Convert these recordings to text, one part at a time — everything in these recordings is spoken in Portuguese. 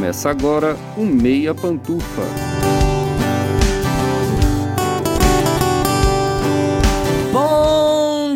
Começa agora o Meia Pantufa.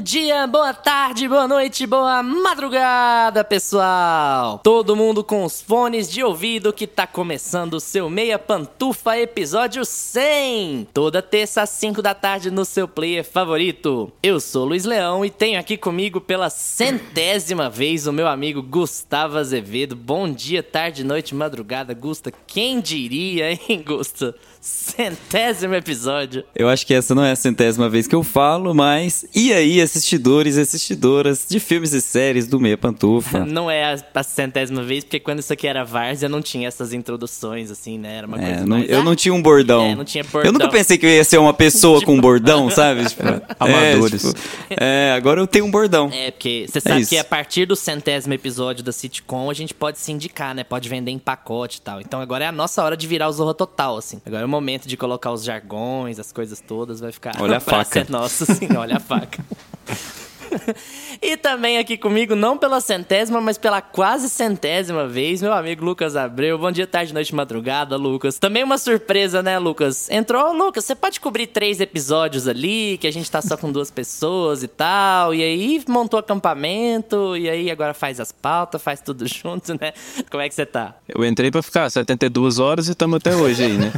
Dia, boa tarde, boa noite, boa madrugada, pessoal! Todo mundo com os fones de ouvido que tá começando o seu Meia Pantufa episódio 100! Toda terça às 5 da tarde no seu player favorito. Eu sou Luiz Leão e tenho aqui comigo pela centésima vez o meu amigo Gustavo Azevedo. Bom dia, tarde, noite, madrugada, Gusta. Quem diria, hein, Gusta? Centésimo episódio. Eu acho que essa não é a centésima vez que eu falo, mas e aí, assistidores e assistidoras de filmes e séries do Meia Pantufa? Não é a, a centésima vez, porque quando isso aqui era Várzea, não tinha essas introduções, assim, né? Era uma É, coisa não- mais... eu Ah, não tinha um bordão. É, não tinha bordão. Eu nunca pensei que eu ia ser uma pessoa com um bordão, sabe? Tipo, amadores. É, tipo, é, agora eu tenho um bordão. É, porque você sabe isso. que a partir do centésimo episódio da sitcom, a gente pode se indicar, né? Pode vender em pacote e tal. Então agora é a nossa hora de virar o Zorro Total, assim. Agora é o momento de colocar os jargões, as coisas todas, vai ficar... Olha a faca. ser Nossa, sim, olha a faca. E também aqui comigo, não pela centésima, mas pela quase centésima vez, meu amigo Lucas Abreu. Bom dia, tarde, noite, madrugada, Lucas. Também uma surpresa, né, Lucas? Entrou, Lucas, você pode cobrir três episódios ali, que a gente tá só com duas pessoas e tal. E aí montou acampamento, e aí agora faz as pautas, faz tudo junto, né? Como é que você tá? Eu entrei pra ficar 72 horas e estamos até hoje aí, né?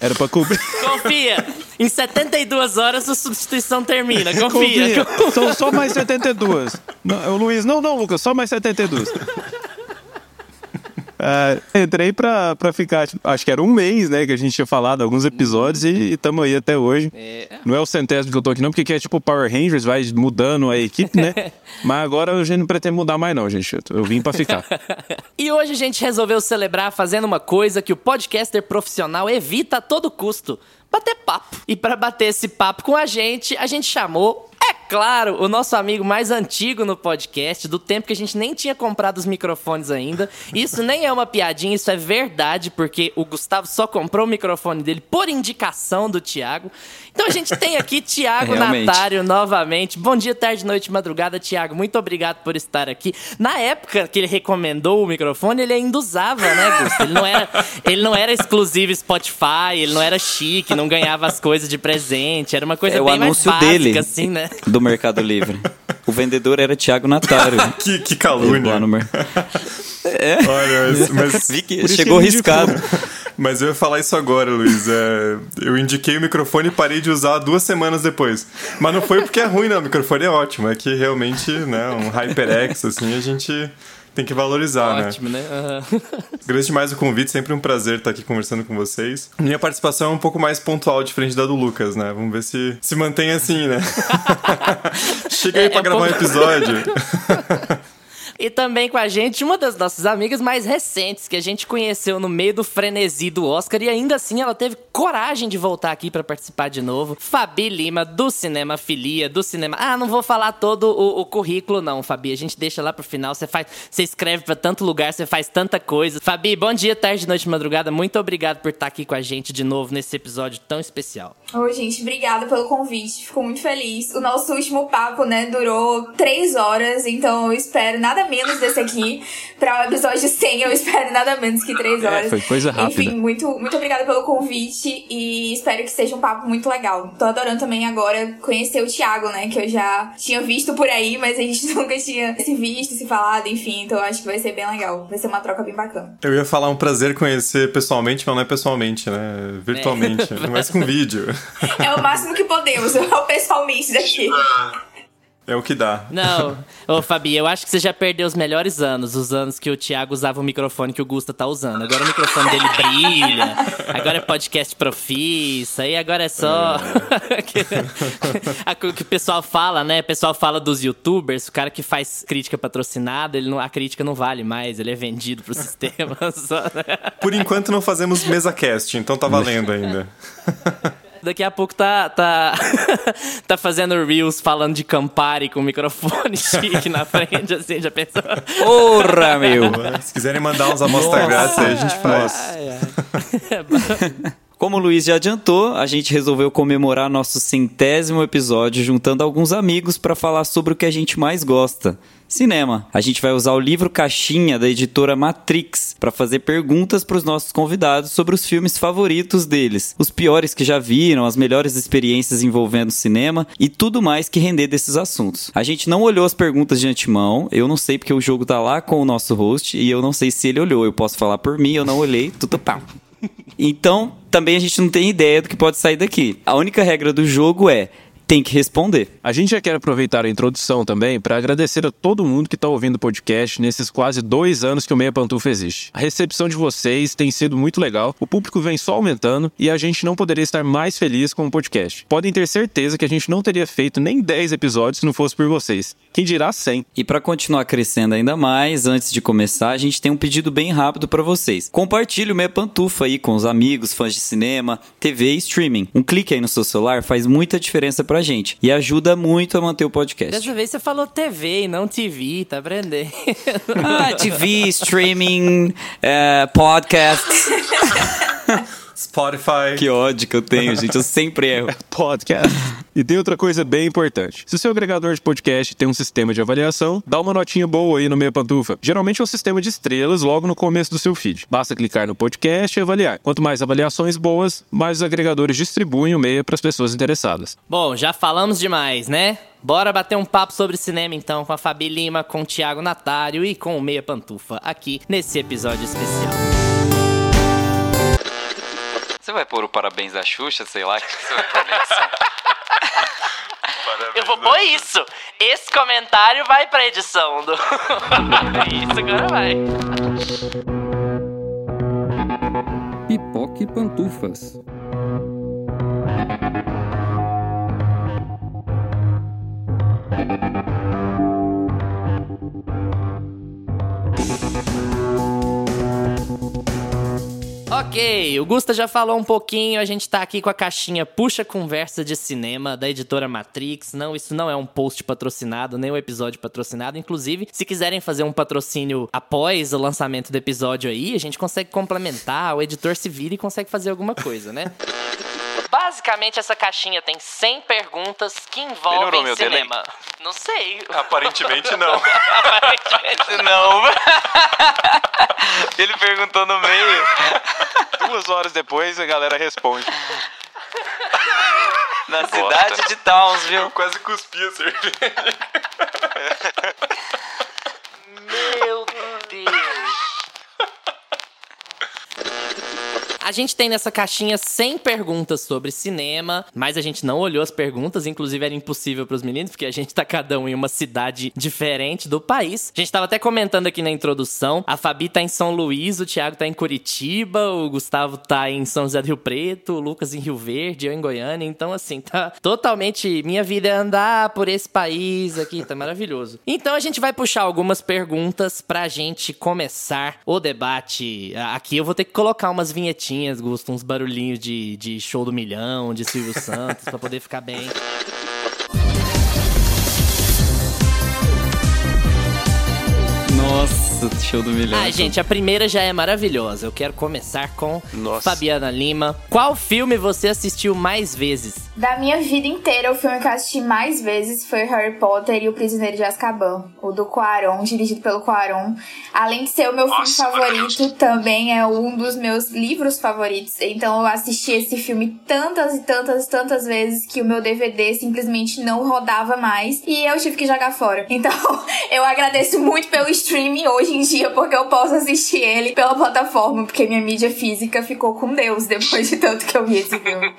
Era pra cobrir. Confia! Em 72 horas a substituição termina, confia. Confia. São só mais 72. Não, o Luiz, não, não, Lucas, só mais 72. Ah, entrei pra, pra ficar, tipo, acho que era um mês, né, que a gente tinha falado, alguns episódios e estamos aí até hoje. Não é o centésimo que eu tô aqui não, porque aqui é tipo Power Rangers, vai mudando a equipe, né? Mas agora a gente não pretende mudar mais não, gente. Eu vim pra ficar. E hoje a gente resolveu celebrar fazendo uma coisa que o podcaster profissional evita a todo custo: bater papo. E para bater esse papo com a gente, a gente chamou, é claro, o nosso amigo mais antigo no podcast, do tempo que a gente nem tinha comprado os microfones ainda. Isso nem é uma piadinha, isso é verdade, porque o Gustavo só comprou o microfone dele por indicação do Thiago. Então a gente tem aqui Thiago Realmente. Natário novamente. Bom dia, tarde, noite, madrugada, Thiago. Muito obrigado por estar aqui. Na época que ele recomendou o microfone, ele ainda usava, né, Gusto? Ele não era, ele não era exclusivo Spotify, ele não era chique, não ganhava as coisas de presente. Era uma coisa É o bem mais anúncio básica, dele. assim, né? Do Mercado Livre. O vendedor era Thiago Natário. Que, que calúnia. É, Olha, mas, vi que chegou riscado. Mas eu ia falar isso agora, Luiz. É, eu indiquei o microfone e parei de usar duas semanas depois. Mas não foi porque é ruim, não. O microfone é ótimo. É que realmente, né, um HyperX, assim, a gente tem que valorizar, né? Ótimo, né? Aham. Agradeço demais o convite, sempre um prazer estar aqui conversando com vocês. Minha participação é um pouco mais pontual, diferente da do Lucas, né? Vamos ver se se mantém assim, né? Chega aí É, pra é um gravar um pouco- episódio. E também com a gente, uma das nossas amigas mais recentes, que a gente conheceu no meio do frenesi do Oscar, e ainda assim ela teve coragem de voltar aqui pra participar de novo. Fabi Lima, do Cinema Filia, do Cinema. Ah, não vou falar todo o, o currículo, não, Fabi. A gente deixa lá pro final. Você faz. Você escreve pra tanto lugar, você faz tanta coisa. Fabi, bom dia, tarde, noite, madrugada. Muito obrigado por estar aqui com a gente de novo nesse episódio tão especial. Oi, gente, obrigada pelo convite. Fico muito feliz. O nosso último papo, né, durou três horas, então eu espero nada menos desse aqui. Pra o episódio 100, eu espero nada menos que três horas. É, foi coisa rápida. Enfim, muito, muito obrigada pelo convite e espero que seja um papo muito legal. Tô adorando também agora conhecer o Thiago, né, que eu já tinha visto por aí, mas a gente nunca tinha se visto, se falado, enfim, então eu acho que vai ser bem legal. Vai ser uma troca bem bacana. Eu ia falar um prazer conhecer pessoalmente, mas não é pessoalmente, né? Virtualmente. Mas com vídeo. É o máximo que podemos, eu pessoalmente daqui. É o que dá. Não, ô Fabi, eu acho que você já perdeu os melhores anos, os anos que o Thiago usava o microfone que o Gusta tá usando. Agora o microfone dele brilha, agora é podcast profissa, e agora é só. o que o pessoal fala, né? O pessoal fala dos youtubers, o cara que faz crítica patrocinada, ele não, a crítica não vale mais, ele é vendido pro sistema. né? Por enquanto não fazemos mesa cast, então tá valendo ainda. Daqui a pouco tá, tá, tá fazendo Reels falando de Campari com o microfone chique na frente, assim, já pensou? Porra, meu. Se quiserem mandar uns amostras grátis aí, a gente faz. Ai, ai. Como o Luiz já adiantou, a gente resolveu comemorar nosso centésimo episódio juntando alguns amigos para falar sobre o que a gente mais gosta. Cinema. A gente vai usar o livro Caixinha da editora Matrix para fazer perguntas para os nossos convidados sobre os filmes favoritos deles, os piores que já viram, as melhores experiências envolvendo cinema e tudo mais que render desses assuntos. A gente não olhou as perguntas de antemão, eu não sei porque o jogo tá lá com o nosso host e eu não sei se ele olhou. Eu posso falar por mim, eu não olhei, tudo pau. Então, também a gente não tem ideia do que pode sair daqui. A única regra do jogo é tem que responder. A gente já quer aproveitar a introdução também para agradecer a todo mundo que está ouvindo o podcast nesses quase dois anos que o Meia Pantufa existe. A recepção de vocês tem sido muito legal, o público vem só aumentando e a gente não poderia estar mais feliz com o podcast. Podem ter certeza que a gente não teria feito nem 10 episódios se não fosse por vocês. Quem dirá 100? E para continuar crescendo ainda mais, antes de começar, a gente tem um pedido bem rápido para vocês. Compartilhe o Meia Pantufa aí com os amigos, fãs de cinema, TV e streaming. Um clique aí no seu celular faz muita diferença pra gente e ajuda muito a manter o podcast. Dessa vez você falou TV e não TV, tá aprendendo? Ah, TV, streaming, eh, podcasts. Spotify. Que ódio que eu tenho, gente. Eu sempre erro. Podcast. e tem outra coisa bem importante. Se o seu agregador de podcast tem um sistema de avaliação, dá uma notinha boa aí no Meia Pantufa. Geralmente é um sistema de estrelas logo no começo do seu feed. Basta clicar no podcast e avaliar. Quanto mais avaliações boas, mais os agregadores distribuem o Meia para as pessoas interessadas. Bom, já falamos demais, né? Bora bater um papo sobre cinema então com a Fabi Lima, com o Thiago Natário e com o Meia Pantufa aqui nesse episódio especial. Você vai pôr o parabéns da Xuxa, sei lá, o que você vai pôr nessa? Eu vou pôr isso. Esse comentário vai pra edição do. isso, agora vai. Pipoque Pantufas. Ok, o Gusta já falou um pouquinho, a gente tá aqui com a caixinha Puxa Conversa de Cinema da editora Matrix. Não, isso não é um post patrocinado, nem um episódio patrocinado. Inclusive, se quiserem fazer um patrocínio após o lançamento do episódio aí, a gente consegue complementar, o editor se vira e consegue fazer alguma coisa, né? Basicamente, essa caixinha tem 100 perguntas que envolvem Melhorou meu delay? cinema. Não sei. Aparentemente não. Aparentemente Não. Ele perguntou no meio. Duas horas depois a galera responde. Na cidade de Townsville. Quase cuspi a cerveja. Meu Deus. A gente tem nessa caixinha 100 perguntas sobre cinema, mas a gente não olhou as perguntas, inclusive era impossível pros meninos, porque a gente tá cada um em uma cidade diferente do país. A gente tava até comentando aqui na introdução, a Fabi tá em São Luís, o Thiago tá em Curitiba, o Gustavo tá em São José do Rio Preto, o Lucas em Rio Verde, eu em Goiânia, então assim, tá totalmente minha vida é andar por esse país aqui, tá maravilhoso. Então a gente vai puxar algumas perguntas pra gente começar o debate. Aqui eu vou ter que colocar umas vinhetinhas, Gusto, uns barulhinhos de, de show do milhão, de Silvio Santos, pra poder ficar bem. Nossa, show do milhão. Ah, gente, a primeira já é maravilhosa. Eu quero começar com Nossa. Fabiana Lima. Qual filme você assistiu mais vezes? Da minha vida inteira, o filme que eu assisti mais vezes foi Harry Potter e o Prisioneiro de Azkaban, o do Cuarón, dirigido pelo Cuarón. Além de ser o meu filme favorito, também é um dos meus livros favoritos. Então eu assisti esse filme tantas e tantas e tantas vezes que o meu DVD simplesmente não rodava mais e eu tive que jogar fora. Então eu agradeço muito pelo streaming hoje em dia, porque eu posso assistir ele pela plataforma, porque minha mídia física ficou com Deus depois de tanto que eu vi esse filme.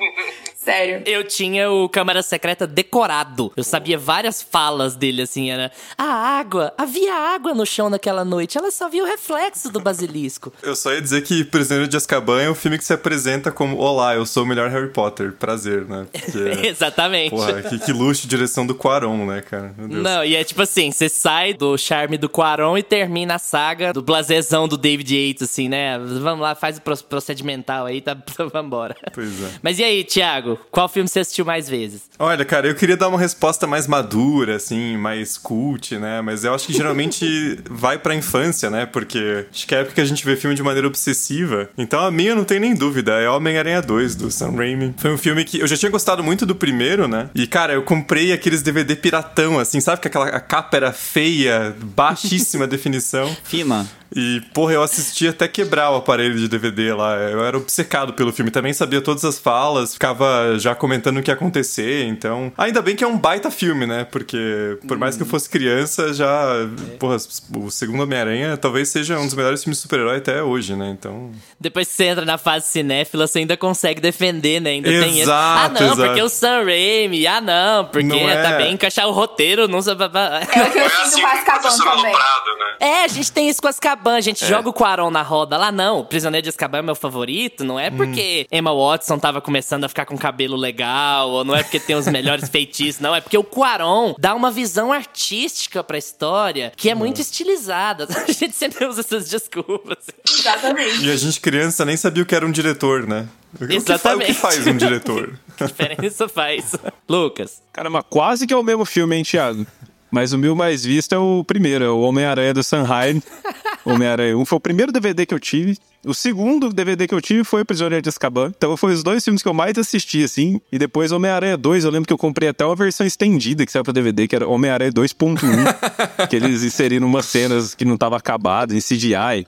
Sério. Eu tinha o Câmara Secreta decorado. Eu sabia várias falas dele, assim, era... A água, havia água no chão naquela noite. Ela só viu o reflexo do basilisco. Eu só ia dizer que Prisioneiro de Azkaban é um filme que se apresenta como Olá, eu sou o melhor Harry Potter. Prazer, né? Porque, Exatamente. porra, que, que luxo direção do Quaron, né, cara? Meu Deus. Não, e é tipo assim, você sai do charme do Quaron e termina a saga do blasezão do David Yates, assim, né? Vamos lá, faz o pro- procedimental aí, tá? Vambora. Pois é. Mas e aí, Thiago? Thiago, qual filme você assistiu mais vezes? Olha, cara, eu queria dar uma resposta mais madura, assim, mais cult, né? Mas eu acho que geralmente vai pra infância, né? Porque acho que é a época que a gente vê filme de maneira obsessiva. Então a minha não tem nem dúvida, é Homem-Aranha 2, do Sam Raimi. Foi um filme que eu já tinha gostado muito do primeiro, né? E, cara, eu comprei aqueles DVD piratão, assim, sabe? Que aquela capa era feia, baixíssima definição. Fina. E, porra, eu assisti até quebrar o aparelho de DVD lá. Eu era obcecado pelo filme. Também sabia todas as falas, ficava já comentando o que ia acontecer. Então, ainda bem que é um baita filme, né? Porque, por mais que eu fosse criança, já. Porra, o segundo Homem-Aranha talvez seja um dos melhores filmes de super-herói até hoje, né? Então. Depois que você entra na fase cinéfila, você ainda consegue defender, né? Ainda tem esse. Exato, Ah, não, exato. porque o Sam Raimi. Ah, não, porque Não é. tá bem encaixar o roteiro, não sabe. É o que eu sinto com Azkaban também. né? É, a gente tem isso com Azkaban, a gente joga o Quaron na roda lá, não. O Prisioneiro de Azkaban é meu favorito, não é porque Emma Watson tava começando a ficar com cabelo legal, ou não é porque tem os melhores feitiços, não. É porque o Quaron dá uma visão artística pra história que é muito estilizada. A gente sempre usa essas desculpas. Exatamente. E a gente, criança, nem sabia o que era um diretor, né? O que, fa- o Exatamente. que faz um diretor? Que diferença faz? Lucas. Caramba, quase que é o mesmo filme, hein, Thiago? Mas o meu mais visto é o primeiro, é o Homem-Aranha do Sanheim. Homem-Aranha 1 foi o primeiro DVD que eu tive. O segundo DVD que eu tive foi o Prisioneiro de Azkaban. Então foi os dois filmes que eu mais assisti, assim. E depois Homem-Aranha 2, eu lembro que eu comprei até uma versão estendida que saiu pra DVD, que era Homem-Aranha 2.1. que eles inseriram umas cenas que não tava acabado, em CGI.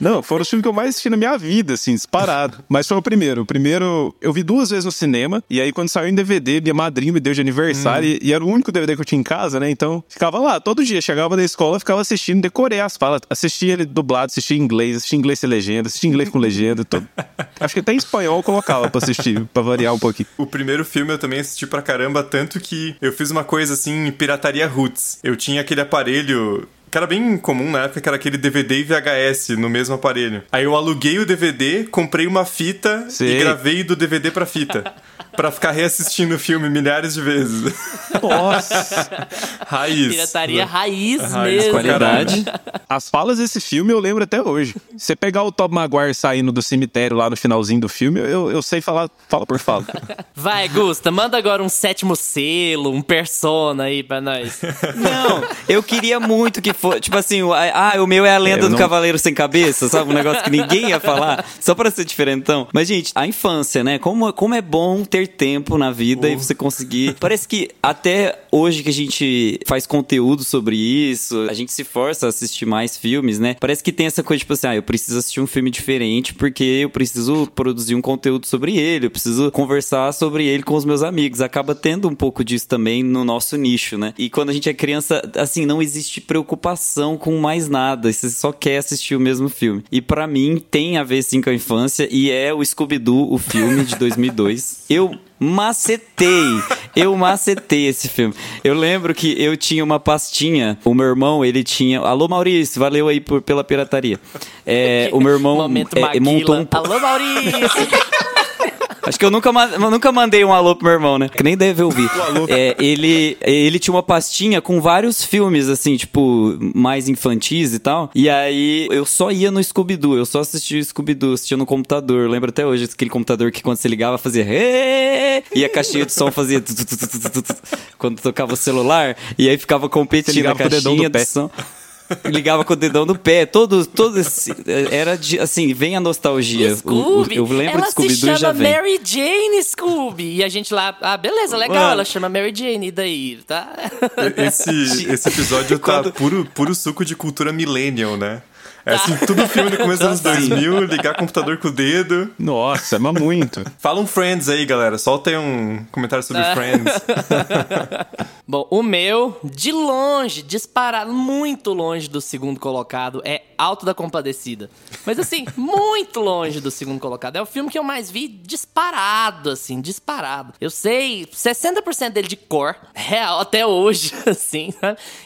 Não, foram os filmes que eu mais assisti na minha vida, assim, disparado. Mas foi o primeiro. O primeiro eu vi duas vezes no cinema, e aí quando saiu em DVD, minha madrinha me deu de aniversário, e, e era o único DVD que eu tinha em casa, né? Então ficava lá todo dia, chegava da escola, ficava assistindo, decorei as falas, assistia ele dublado, assistia em inglês, assistia em inglês sem legenda, assistia em inglês com legenda, todo. Acho que até em espanhol eu colocava pra assistir, pra variar um pouquinho. O primeiro filme eu também assisti pra caramba, tanto que eu fiz uma coisa assim, pirataria roots. Eu tinha aquele aparelho que era bem comum na época, que era aquele DVD e VHS no mesmo aparelho. Aí eu aluguei o DVD, comprei uma fita Sei. e gravei do DVD pra fita. pra ficar reassistindo o filme milhares de vezes. Nossa! Raiz. Pirataria raiz, Raiz, mesmo. Qualidade. As falas desse filme eu lembro até hoje. Você pegar o Tom Maguire saindo do cemitério lá no finalzinho do filme, eu, eu sei falar fala por fala. Vai, Gusta, manda agora um sétimo selo, um persona aí pra nós. Não, eu queria muito que fosse. Tipo assim, o- ah, o meu é a lenda Eu do não- Cavaleiro Sem Cabeça, sabe? Um negócio que ninguém ia falar, só pra ser diferentão. Mas, gente, a infância, né? Como, como é bom ter tempo na vida e você conseguir. Parece que até hoje que a gente faz conteúdo sobre isso, a gente se força a assistir mais filmes, né? Parece que tem essa coisa, tipo assim, ah, eu preciso assistir um filme diferente porque eu preciso produzir um conteúdo sobre ele, eu preciso conversar sobre ele com os meus amigos. Acaba tendo um pouco disso também no nosso nicho, né? E quando a gente é criança, assim, não existe preocupação com mais nada. Você só quer assistir o mesmo filme. E pra mim tem a ver sim com a infância e é o Scooby-Doo, o filme de 2002. Eu macetei. Eu macetei esse filme. Eu lembro que eu tinha uma pastinha. O meu irmão, ele tinha. Alô, Maurício, valeu aí por, pela pirataria. É, o meu irmão Momento é, montou um. Alô, Maurício! Acho que eu nunca, nunca mandei um alô pro meu irmão, né? Que nem deve ouvir. É, ele, ele tinha uma pastinha com vários filmes, assim, tipo, mais infantis e tal. E aí eu só ia no Scooby-Doo, eu só assistia o Scooby-Doo, assistia no computador. Eu lembro até hoje aquele computador que quando você ligava fazia. E a caixinha de som fazia. Quando tocava o celular. E aí ficava competindo a caixinha do de som. Ligava com o dedão do pé, todo, todo esse, era de, assim, vem a nostalgia. O- o- Scooby. eu lembro ela de Scooby-Doo se e já chama vem. Mary Jane Scooby. E a gente lá, ah, beleza, legal, Mano. ela chama Mary Jane, e daí, tá? Esse, esse episódio tá Quando- puro, puro suco de cultura millennial, né? É assim, tudo filme do começo dos anos 2000, ligar computador com o dedo. Nossa, mas muito. Fala um Friends aí, galera. Solta aí um comentário sobre Friends. Bom, o meu, de longe, disparado, muito longe do segundo colocado, é Alto da Compadecida. Mas assim, muito longe do segundo colocado. É o filme que eu mais vi disparado, assim, disparado. Eu sei 60% dele de cor, real, até hoje, assim?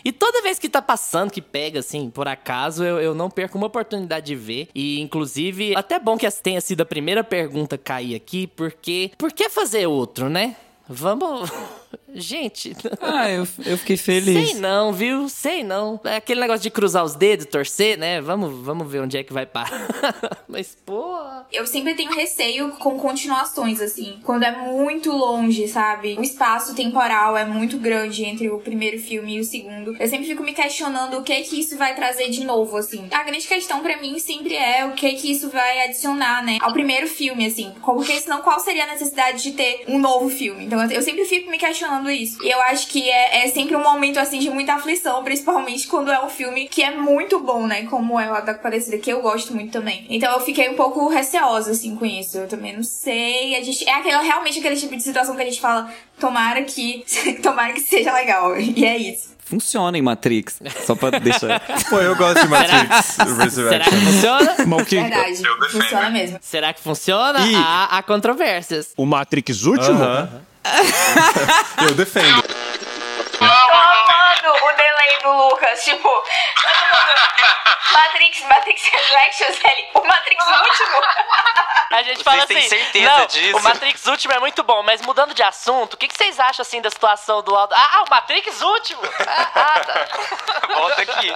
E toda vez que tá passando, que pega, assim, por acaso, eu, eu não perco uma oportunidade de ver. E, inclusive, até bom que essa tenha sido a primeira pergunta cair aqui, porque por que fazer outro, né? Vamos. Gente. Ah, eu, eu fiquei feliz. Sei não, viu? Sei não. É aquele negócio de cruzar os dedos, torcer, né? Vamos, vamos ver onde é que vai parar. Mas, pô. Eu sempre tenho receio com continuações, assim. Quando é muito longe, sabe? O espaço temporal é muito grande entre o primeiro filme e o segundo. Eu sempre fico me questionando o que que isso vai trazer de novo, assim. A grande questão para mim sempre é o que que isso vai adicionar, né? Ao primeiro filme, assim. Porque senão qual seria a necessidade de ter um novo filme? Então eu sempre fico me questionando isso. E eu acho que é, é sempre um momento, assim, de muita aflição, principalmente quando é um filme que é muito bom, né? Como é o Ataque Parecida, que eu gosto muito também. Então eu fiquei um pouco receosa, assim, com isso. Eu também não sei. A gente, é aquele, realmente aquele tipo de situação que a gente fala, tomara que, tomara que seja legal. E é isso funciona em Matrix. Só pra deixar. Pô, eu gosto de Matrix. Será que funciona? Verdade, funciona mesmo. Será que funciona? E- Há, há controvérsias. O Matrix último? Aham. eu defendo. Tô amando o delay do Lucas, tipo, todo mundo. Matrix, Matrix Resurrections, ele, o Matrix último. A gente fala têm assim, certeza não, disso? o Matrix Último é muito bom, mas mudando de assunto, o que, que vocês acham, assim, da situação do Aldo? Ah, o Matrix Último! Ah, ah, tá. Volta aqui.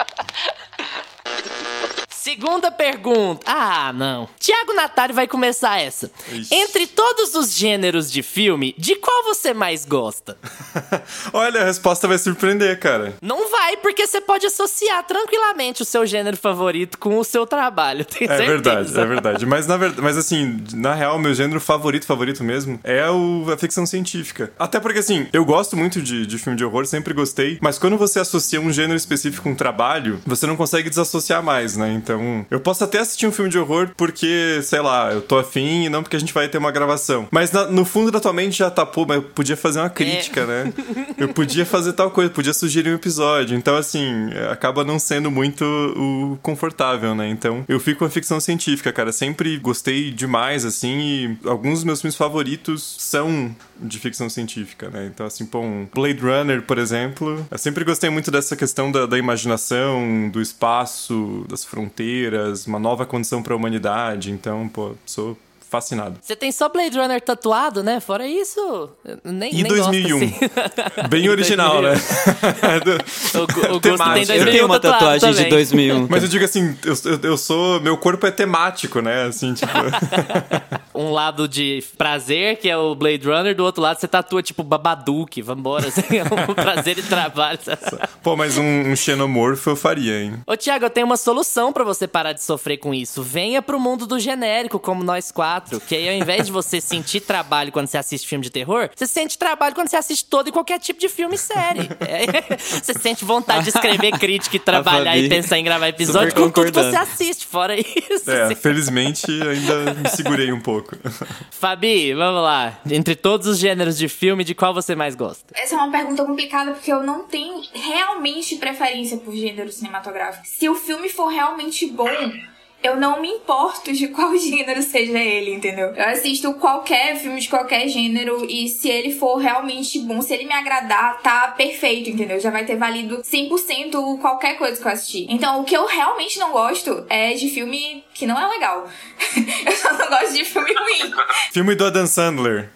Segunda pergunta. Ah, não. Tiago Natari vai começar essa. Ixi. Entre todos os gêneros de filme, de qual você mais gosta? Olha, a resposta vai surpreender, cara. Não vai, porque você pode associar tranquilamente o seu gênero favorito com o seu trabalho, É certeza. verdade, é verdade. Mas, na verdade, mas assim, na real, meu gênero favorito, favorito mesmo, é o, a ficção científica. Até porque, assim, eu gosto muito de, de filme de horror, sempre gostei, mas quando você associa um gênero específico com um trabalho, você não consegue desassociar mais, né? Então, eu posso até assistir um filme de horror porque, sei lá, eu tô afim e não porque a gente vai ter uma gravação. Mas na- no fundo da tua mente já tá, pô, mas eu podia fazer uma crítica, né? Eu podia fazer tal coisa, podia sugerir um episódio. Então, assim, acaba não sendo muito o confortável, né? Então, eu fico com a ficção científica, cara. Sempre gostei demais, assim, e alguns dos meus filmes favoritos são de ficção científica, né? Então, assim, pô, um Blade Runner, por exemplo. Eu sempre gostei muito dessa questão da, da imaginação, do espaço, das fronteiras, uma nova condição pra humanidade. Então, pô, sou fascinado. Você tem só Blade Runner tatuado, né? Fora isso, nem, E nem gosto, 2001. assim. Bem original, né? O, o Gusto tem Temático. 2001 Eu tenho uma tatuagem de também. 2001. Mas eu digo assim, eu, eu, eu sou. Meu corpo é temático, né? Assim, tipo. Um lado de prazer, que é o Blade Runner, do outro lado você tatua, tipo, Babadook, vambora, assim, é um prazer e trabalho. Pô, mas um, um xenomorfo eu faria, hein? Ô, Thiago, eu tenho uma solução pra você parar de sofrer com isso. Venha pro mundo do genérico, como nós quatro, que aí ao invés de você sentir trabalho quando você assiste filme de terror, você sente trabalho quando você assiste todo e qualquer tipo de filme e série. É, você sente vontade de escrever crítica e trabalhar e pensar em gravar episódio com tudo que você assiste. Fora isso, É, assim. felizmente ainda me segurei um pouco. Fabi, vamos lá. Entre todos os gêneros de filme, de qual você mais gosta? Essa é uma pergunta complicada porque eu não tenho realmente preferência por gênero cinematográfico. Se o filme for realmente bom, eu não me importo de qual gênero seja ele, entendeu? Eu assisto qualquer filme de qualquer gênero e se ele for realmente bom, se ele me agradar, tá perfeito, entendeu? Já vai ter valido 100% qualquer coisa que eu assisti. Então, o que eu realmente não gosto é de filme que não é legal. eu só não gosto de filme ruim. Filme do Adam Sandler.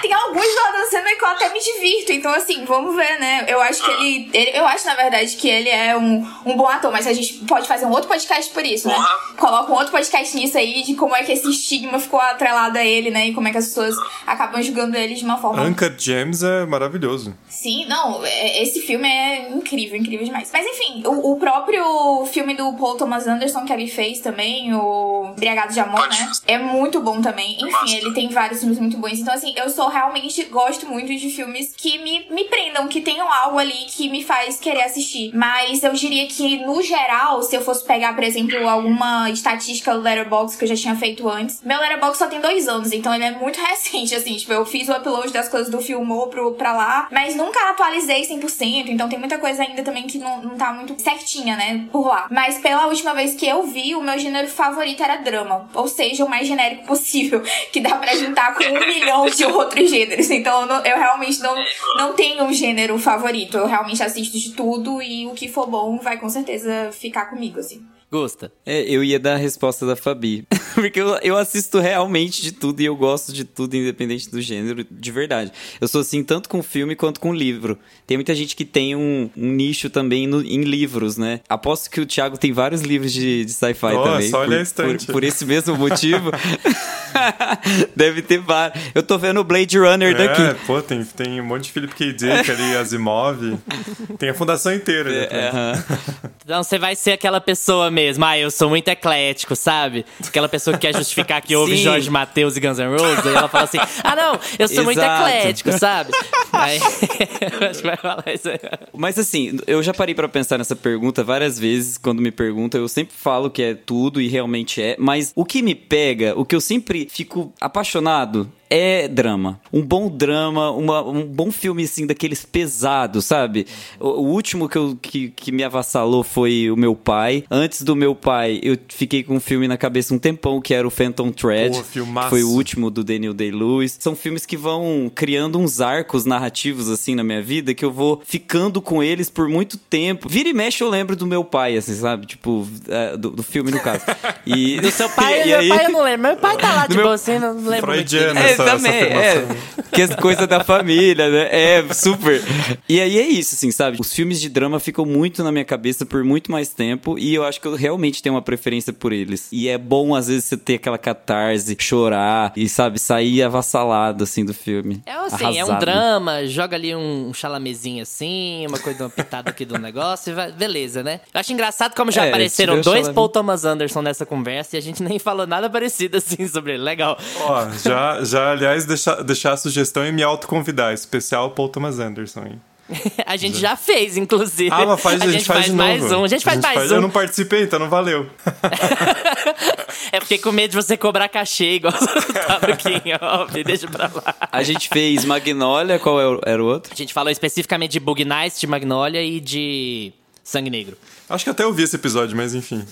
Tem alguns do Adam Sandler que eu até me divirto. Então, assim, vamos ver, né? Eu acho que ele. ele- eu acho, na verdade, que ele é um, um bom ator, mas a gente pode fazer um outro podcast por isso, né? Coloca um outro podcast nisso aí de como é que esse estigma ficou atrelado a ele, né? E como é que as pessoas acabam julgando ele de uma forma. Uncut Gems é maravilhoso. Sim, não, é- esse filme é incrível, incrível demais. Mas enfim, o, o próprio filme do Paul Thomas Anderson que ele fez também, o Embriagado de Amor, né? É muito bom também. Enfim, ele tem vários filmes muito bons. Então, assim, eu sou realmente gosto muito de filmes que me, me prendam, que tenham algo ali que me faz querer assistir. Mas eu diria que, no geral, se eu fosse pegar, por exemplo, alguma estatística do Letterboxd que eu já tinha feito antes, meu Letterboxd só tem dois anos, então ele é muito recente, assim. Tipo, eu fiz o upload das coisas do Filmou pro, pra lá, mas nunca atualizei 100%, então tem muita coisa ainda também que não, não tá muito certinha, né, por lá. Mas pela última vez que eu vi, o meu gênero favorito era drama, ou seja, o mais genérico possível, que dá pra juntar com um milhão de outros gêneros. Então eu, não- eu realmente não, não tenho um gênero favorito, eu realmente assisto de tudo e o que for bom vai com certeza ficar comigo, assim. Gusta. É, eu ia dar a resposta da Fabi. Porque eu, eu assisto realmente de tudo e eu gosto de tudo, independente do gênero, de verdade. Eu sou assim, tanto com filme quanto com livro. Tem muita gente que tem um, um nicho também no, em livros, né? Aposto que o Thiago tem vários livros de, de sci-fi Nossa, também. olha por, a estante. Por, por esse mesmo motivo. Deve ter vários. Eu tô vendo o Blade Runner daqui. É, pô, tem, tem um monte de Philip K. Dick ali, Asimov. Tem a fundação inteira. ali É, atrás. aham. Então você vai ser aquela pessoa mesmo. Ah, eu sou muito eclético, sabe? Aquela pessoa que quer justificar que ouve Sim. Jorge Matheus e Guns N' Roses. Aí ela fala assim: Ah, não, eu sou muito Exato. eclético, sabe? Aí acho que vai falar isso aí. Mas assim, eu já parei pra pensar nessa pergunta várias vezes. Quando me perguntam, eu sempre falo que é tudo e realmente é. Mas o que me pega, o que eu sempre fico apaixonado é drama. Um bom drama, uma- um bom filme, assim, daqueles pesados, sabe? O, o último que, eu, que, que me avassalou foi o meu pai. Antes do meu pai, eu fiquei com um filme na cabeça um tempão, que era o Phantom Thread. Filmaço. que foi o último do Daniel Day-Lewis. São filmes que vão criando uns arcos narrativos, assim, na minha vida, que eu vou ficando com eles por muito tempo. Vira e mexe eu lembro do meu pai, assim, sabe? Tipo, é, do, do filme, no caso. E, Do seu pai, e meu aí- pai eu não lembro. Meu pai tá lá de Do meu- boa assim, não lembro. Freudiano. É, também, é. Que é coisa da família, né? É, super. E aí é isso, assim, sabe? Os filmes de drama ficam muito na minha cabeça por muito mais tempo e eu acho que eu realmente tenho uma preferência por eles. E é bom, às vezes, você ter aquela catarse, chorar e, sabe, sair avassalado, assim, do filme. É assim, é um Arrasado. drama, joga ali um chalamezinho assim, uma coisa, uma pitada aqui do negócio e vai, beleza, né? Eu acho engraçado como já É, apareceram dois Paul Thomas Anderson nessa conversa e a gente nem falou nada parecido assim sobre ele. Legal. Ó, já, já, aliás, deixar, deixar a sugestão e me autoconvidar. Especial Paul Thomas Anderson, hein? A gente já fez, inclusive. Ah, mas faz, a, gente faz, de mais um. A gente faz mais Eu um. não participei, então não valeu. É porque com medo de você cobrar cachê igual tá Bruquinho, óbvio, deixa pra lá. A gente fez Magnolia, qual é o- era o outro? A gente falou especificamente de Bug Nights, de Magnolia e de Sangue Negro. Acho que até eu vi esse episódio, mas enfim.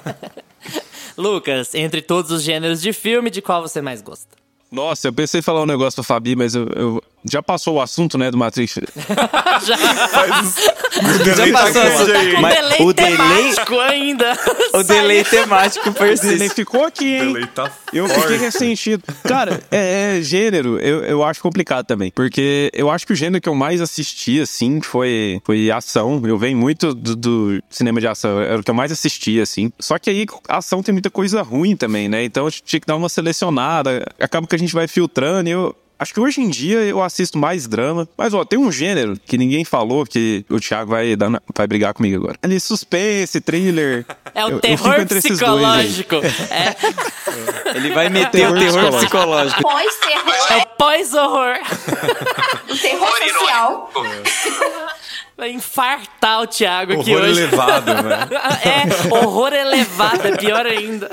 Lucas, entre todos os gêneros de filme, de qual você mais gosta? Nossa, eu pensei em falar um negócio pra Fabi, mas eu, eu- já passou o assunto, né, do Matrix. Já, O delay tá passou aí. com Mas delay o delay- temático ainda. O delay temático Ele persiste. ficou aqui, O hein? delay tá Eu forte. fiquei ressentido. Cara, é, é gênero, eu, eu acho complicado também. Porque eu acho que o gênero que eu mais assisti, assim, foi, foi ação. Eu venho muito do, do cinema de ação, era o que eu mais assisti, assim. Só que aí a ação tem muita coisa ruim também, né? Então eu tinha que dar uma selecionada. Acaba que a gente vai filtrando e eu. Acho que hoje em dia eu assisto mais drama. Mas, ó, tem um gênero que ninguém falou, que o Thiago vai, dar na- vai brigar comigo agora. Ali, suspense, thriller. É o Eu- eu terror aí. psicológico. É, Ele vai meter Terror o terror psicológico. psicológico. é Pós-terror, o pós-horror. o terror social. Vai infartar o Thiago aqui Horror hoje. elevado, né? É, horror elevado, é pior ainda.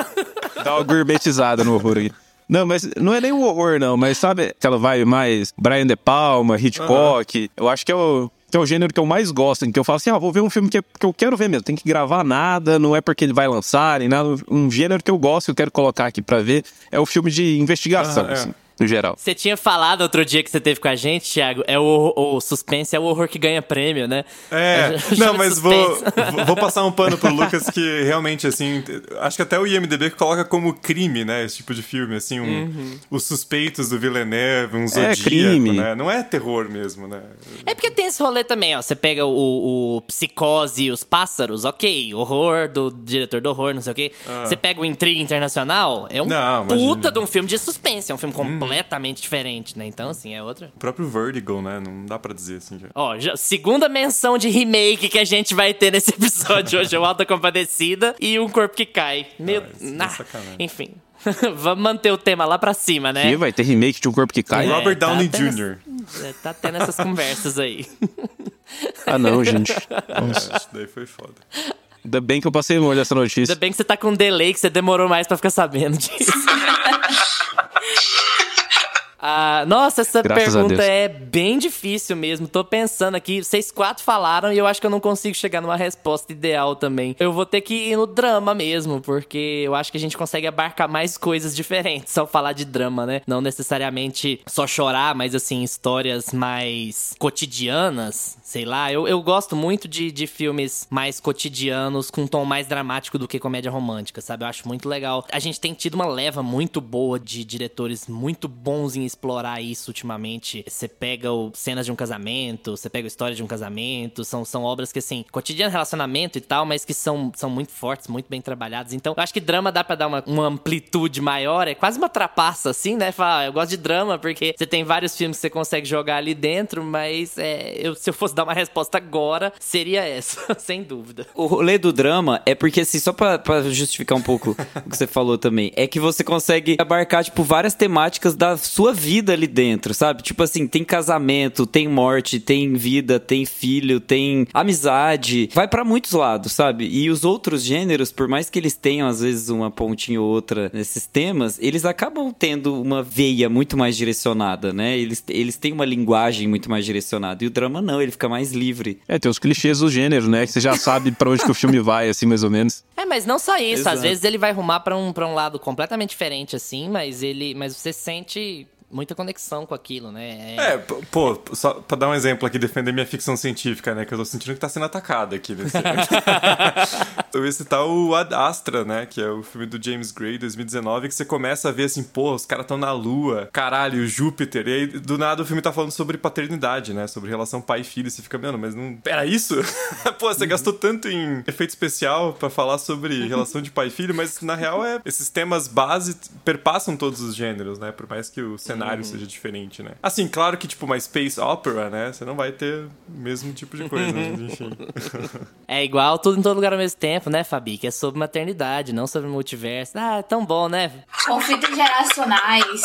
Dá uma gourmetizada no horror aí. Não, mas não é nem o horror, não. Mas sabe aquela vibe mais Brian De Palma, Hitchcock? Eu acho que é o, que é o gênero que eu mais gosto. Em que eu falo assim, ah, vou ver um filme que, que eu quero ver mesmo. Tem que gravar nada, não é porque ele vai lançar, nem nada. Um gênero que eu gosto, que eu quero colocar aqui pra ver, é o filme de investigação, Ah, é. assim, no geral. Você tinha falado outro dia que você teve com a gente, Thiago, é o, o suspense, é o horror que ganha prêmio, né? É, não, mas vou, vou passar um pano pro Lucas que realmente, assim, acho que até o IMDB coloca como crime, né, esse tipo de filme, assim, um, Uhum. os suspeitos do Villeneuve, um É, zodíaco, crime. né, não é terror mesmo, né. É porque tem esse rolê também, ó. Você pega o, o Psicose e os Pássaros, ok. Horror do diretor do horror, não sei o quê. Você pega o Intriga Internacional, é um Não, puta imagina. de um filme de suspense. É um filme completamente diferente, né? Então, assim, é outra. O próprio Vertigo, né, não dá pra dizer assim já. Ó, já- segunda menção de remake que a gente vai ter nesse episódio hoje. É o Alta Compadecida e Um Corpo que Cai. Meu... Ah, isso é enfim. Vamos manter o tema lá pra cima, né? E vai ter remake de Um Corpo que Cai? É, Robert tá Downey tendo Jr. É, tá tendo essas conversas aí. Ah, não, gente. É, isso daí foi foda. Ainda bem que eu passei longe dessa notícia. Ainda bem que você tá com um delay, que você demorou mais pra ficar sabendo disso. Ah, nossa, essa Graças pergunta é bem difícil mesmo. Tô pensando aqui, vocês quatro falaram e eu acho que eu não consigo chegar numa resposta ideal também. Eu vou ter que ir no drama mesmo, porque eu acho que a gente consegue abarcar mais coisas diferentes ao falar de drama, né? Não necessariamente só chorar, mas assim, histórias mais cotidianas, sei lá. Eu, eu gosto muito de, de filmes mais cotidianos, com um tom mais dramático do que comédia romântica, sabe? Eu acho muito legal. A gente tem tido uma leva muito boa de diretores muito bons em explorar isso ultimamente. Você pega o cenas de um casamento, você pega a história de um casamento, são, são obras que, assim, cotidiano, relacionamento e tal, mas que são, são muito fortes, muito bem trabalhadas. Então, eu acho que drama dá pra dar uma, uma amplitude maior, é quase uma trapaça, assim, né? Falar, ah, eu gosto de drama porque você tem vários filmes que você consegue jogar ali dentro, mas é, eu, se eu fosse dar uma resposta agora, seria essa, sem dúvida. O rolê do drama é porque, assim, só pra, pra justificar um pouco o que você falou também, é que você consegue abarcar, tipo, várias temáticas da sua vida ali dentro, sabe? Tipo assim, tem casamento, tem morte, tem vida, tem filho, tem amizade. Vai pra muitos lados, sabe? E os outros gêneros, por mais que eles tenham, às vezes, uma pontinha ou outra nesses temas, eles acabam tendo uma veia muito mais direcionada, né? Eles, eles têm uma linguagem muito mais direcionada. E o drama não, ele fica mais livre. É, tem os clichês do gênero, né? Que você já sabe pra onde que o filme vai, assim, mais ou menos. É, mas não só isso. Exato. Às vezes ele vai rumar pra um, pra um lado completamente diferente, assim, mas ele. Mas você sente muita conexão com aquilo, né? É, p- pô, só pra dar um exemplo aqui, defender minha ficção científica, né? Que eu tô sentindo que tá sendo atacada aqui. eu ia citar o Ad Astra, né? Que é o filme do James Gray, 2019, que você começa a ver assim, pô, os caras tão na Lua, caralho, Júpiter. E aí, do nada, o filme tá falando sobre paternidade, né? Sobre relação pai e filho. E você fica, mano, mas não. Era isso? pô, você gastou tanto em efeito especial pra falar sobre relação de pai e filho, mas na real é. Esses temas base perpassam todos os gêneros, né? Por mais que o cenário seja diferente, né? Assim, claro que, tipo, uma space opera, né? Você não vai ter o mesmo tipo de coisa, mas enfim. É igual tudo em todo lugar ao mesmo tempo, né, Fabi? Que é sobre maternidade, não sobre multiverso. Ah, é tão bom, né? Conflitos geracionais,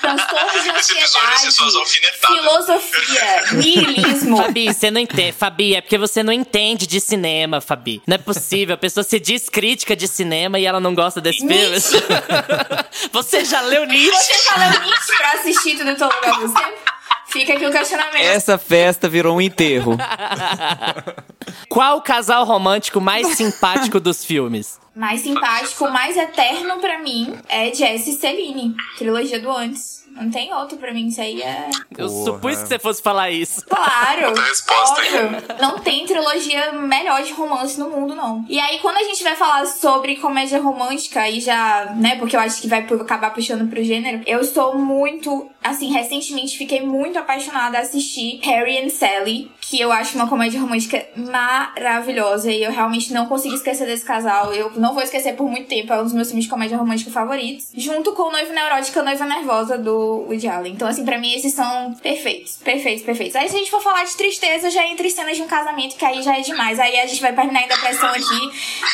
transtornos de suas ansiedade, filosofia, niilismo. Fabi, você não entende. Fabi, é porque você não entende de cinema, Fabi. Não é possível. A pessoa se diz crítica de cinema e ela não gosta desse filme. você já leu Nietzsche? Você já leu Nietzsche pra assistir tudo em todo lugar tempo? Fica aqui o questionamento. Essa festa virou um enterro. Qual o casal romântico mais simpático dos filmes? Mais simpático, mais eterno pra mim é Jess e Celine. Trilogia do antes. Não tem outro pra mim, isso aí é. Eu Porra. supus que você fosse falar isso. Claro! Resposta óbvio. Não tem trilogia melhor de romance no mundo, não. E aí, quando a gente vai falar sobre comédia romântica, aí já, né, porque eu acho que vai acabar puxando pro gênero, eu sou muito, assim, recentemente fiquei muito apaixonada a assistir Harry and Sally, que eu acho uma comédia romântica maravilhosa e eu realmente não consigo esquecer desse casal. Eu não vou esquecer por muito tempo, é um dos meus filmes de comédia romântica favoritos. Junto com o Noivo Neurótica, Noiva Nervosa do Woody Allen. Então, assim, pra mim, esses são perfeitos. Perfeitos, perfeitos. Aí, se a gente for falar de tristeza, já entra cenas de um casamento, que aí já é demais. Aí a gente vai terminar em depressão aqui.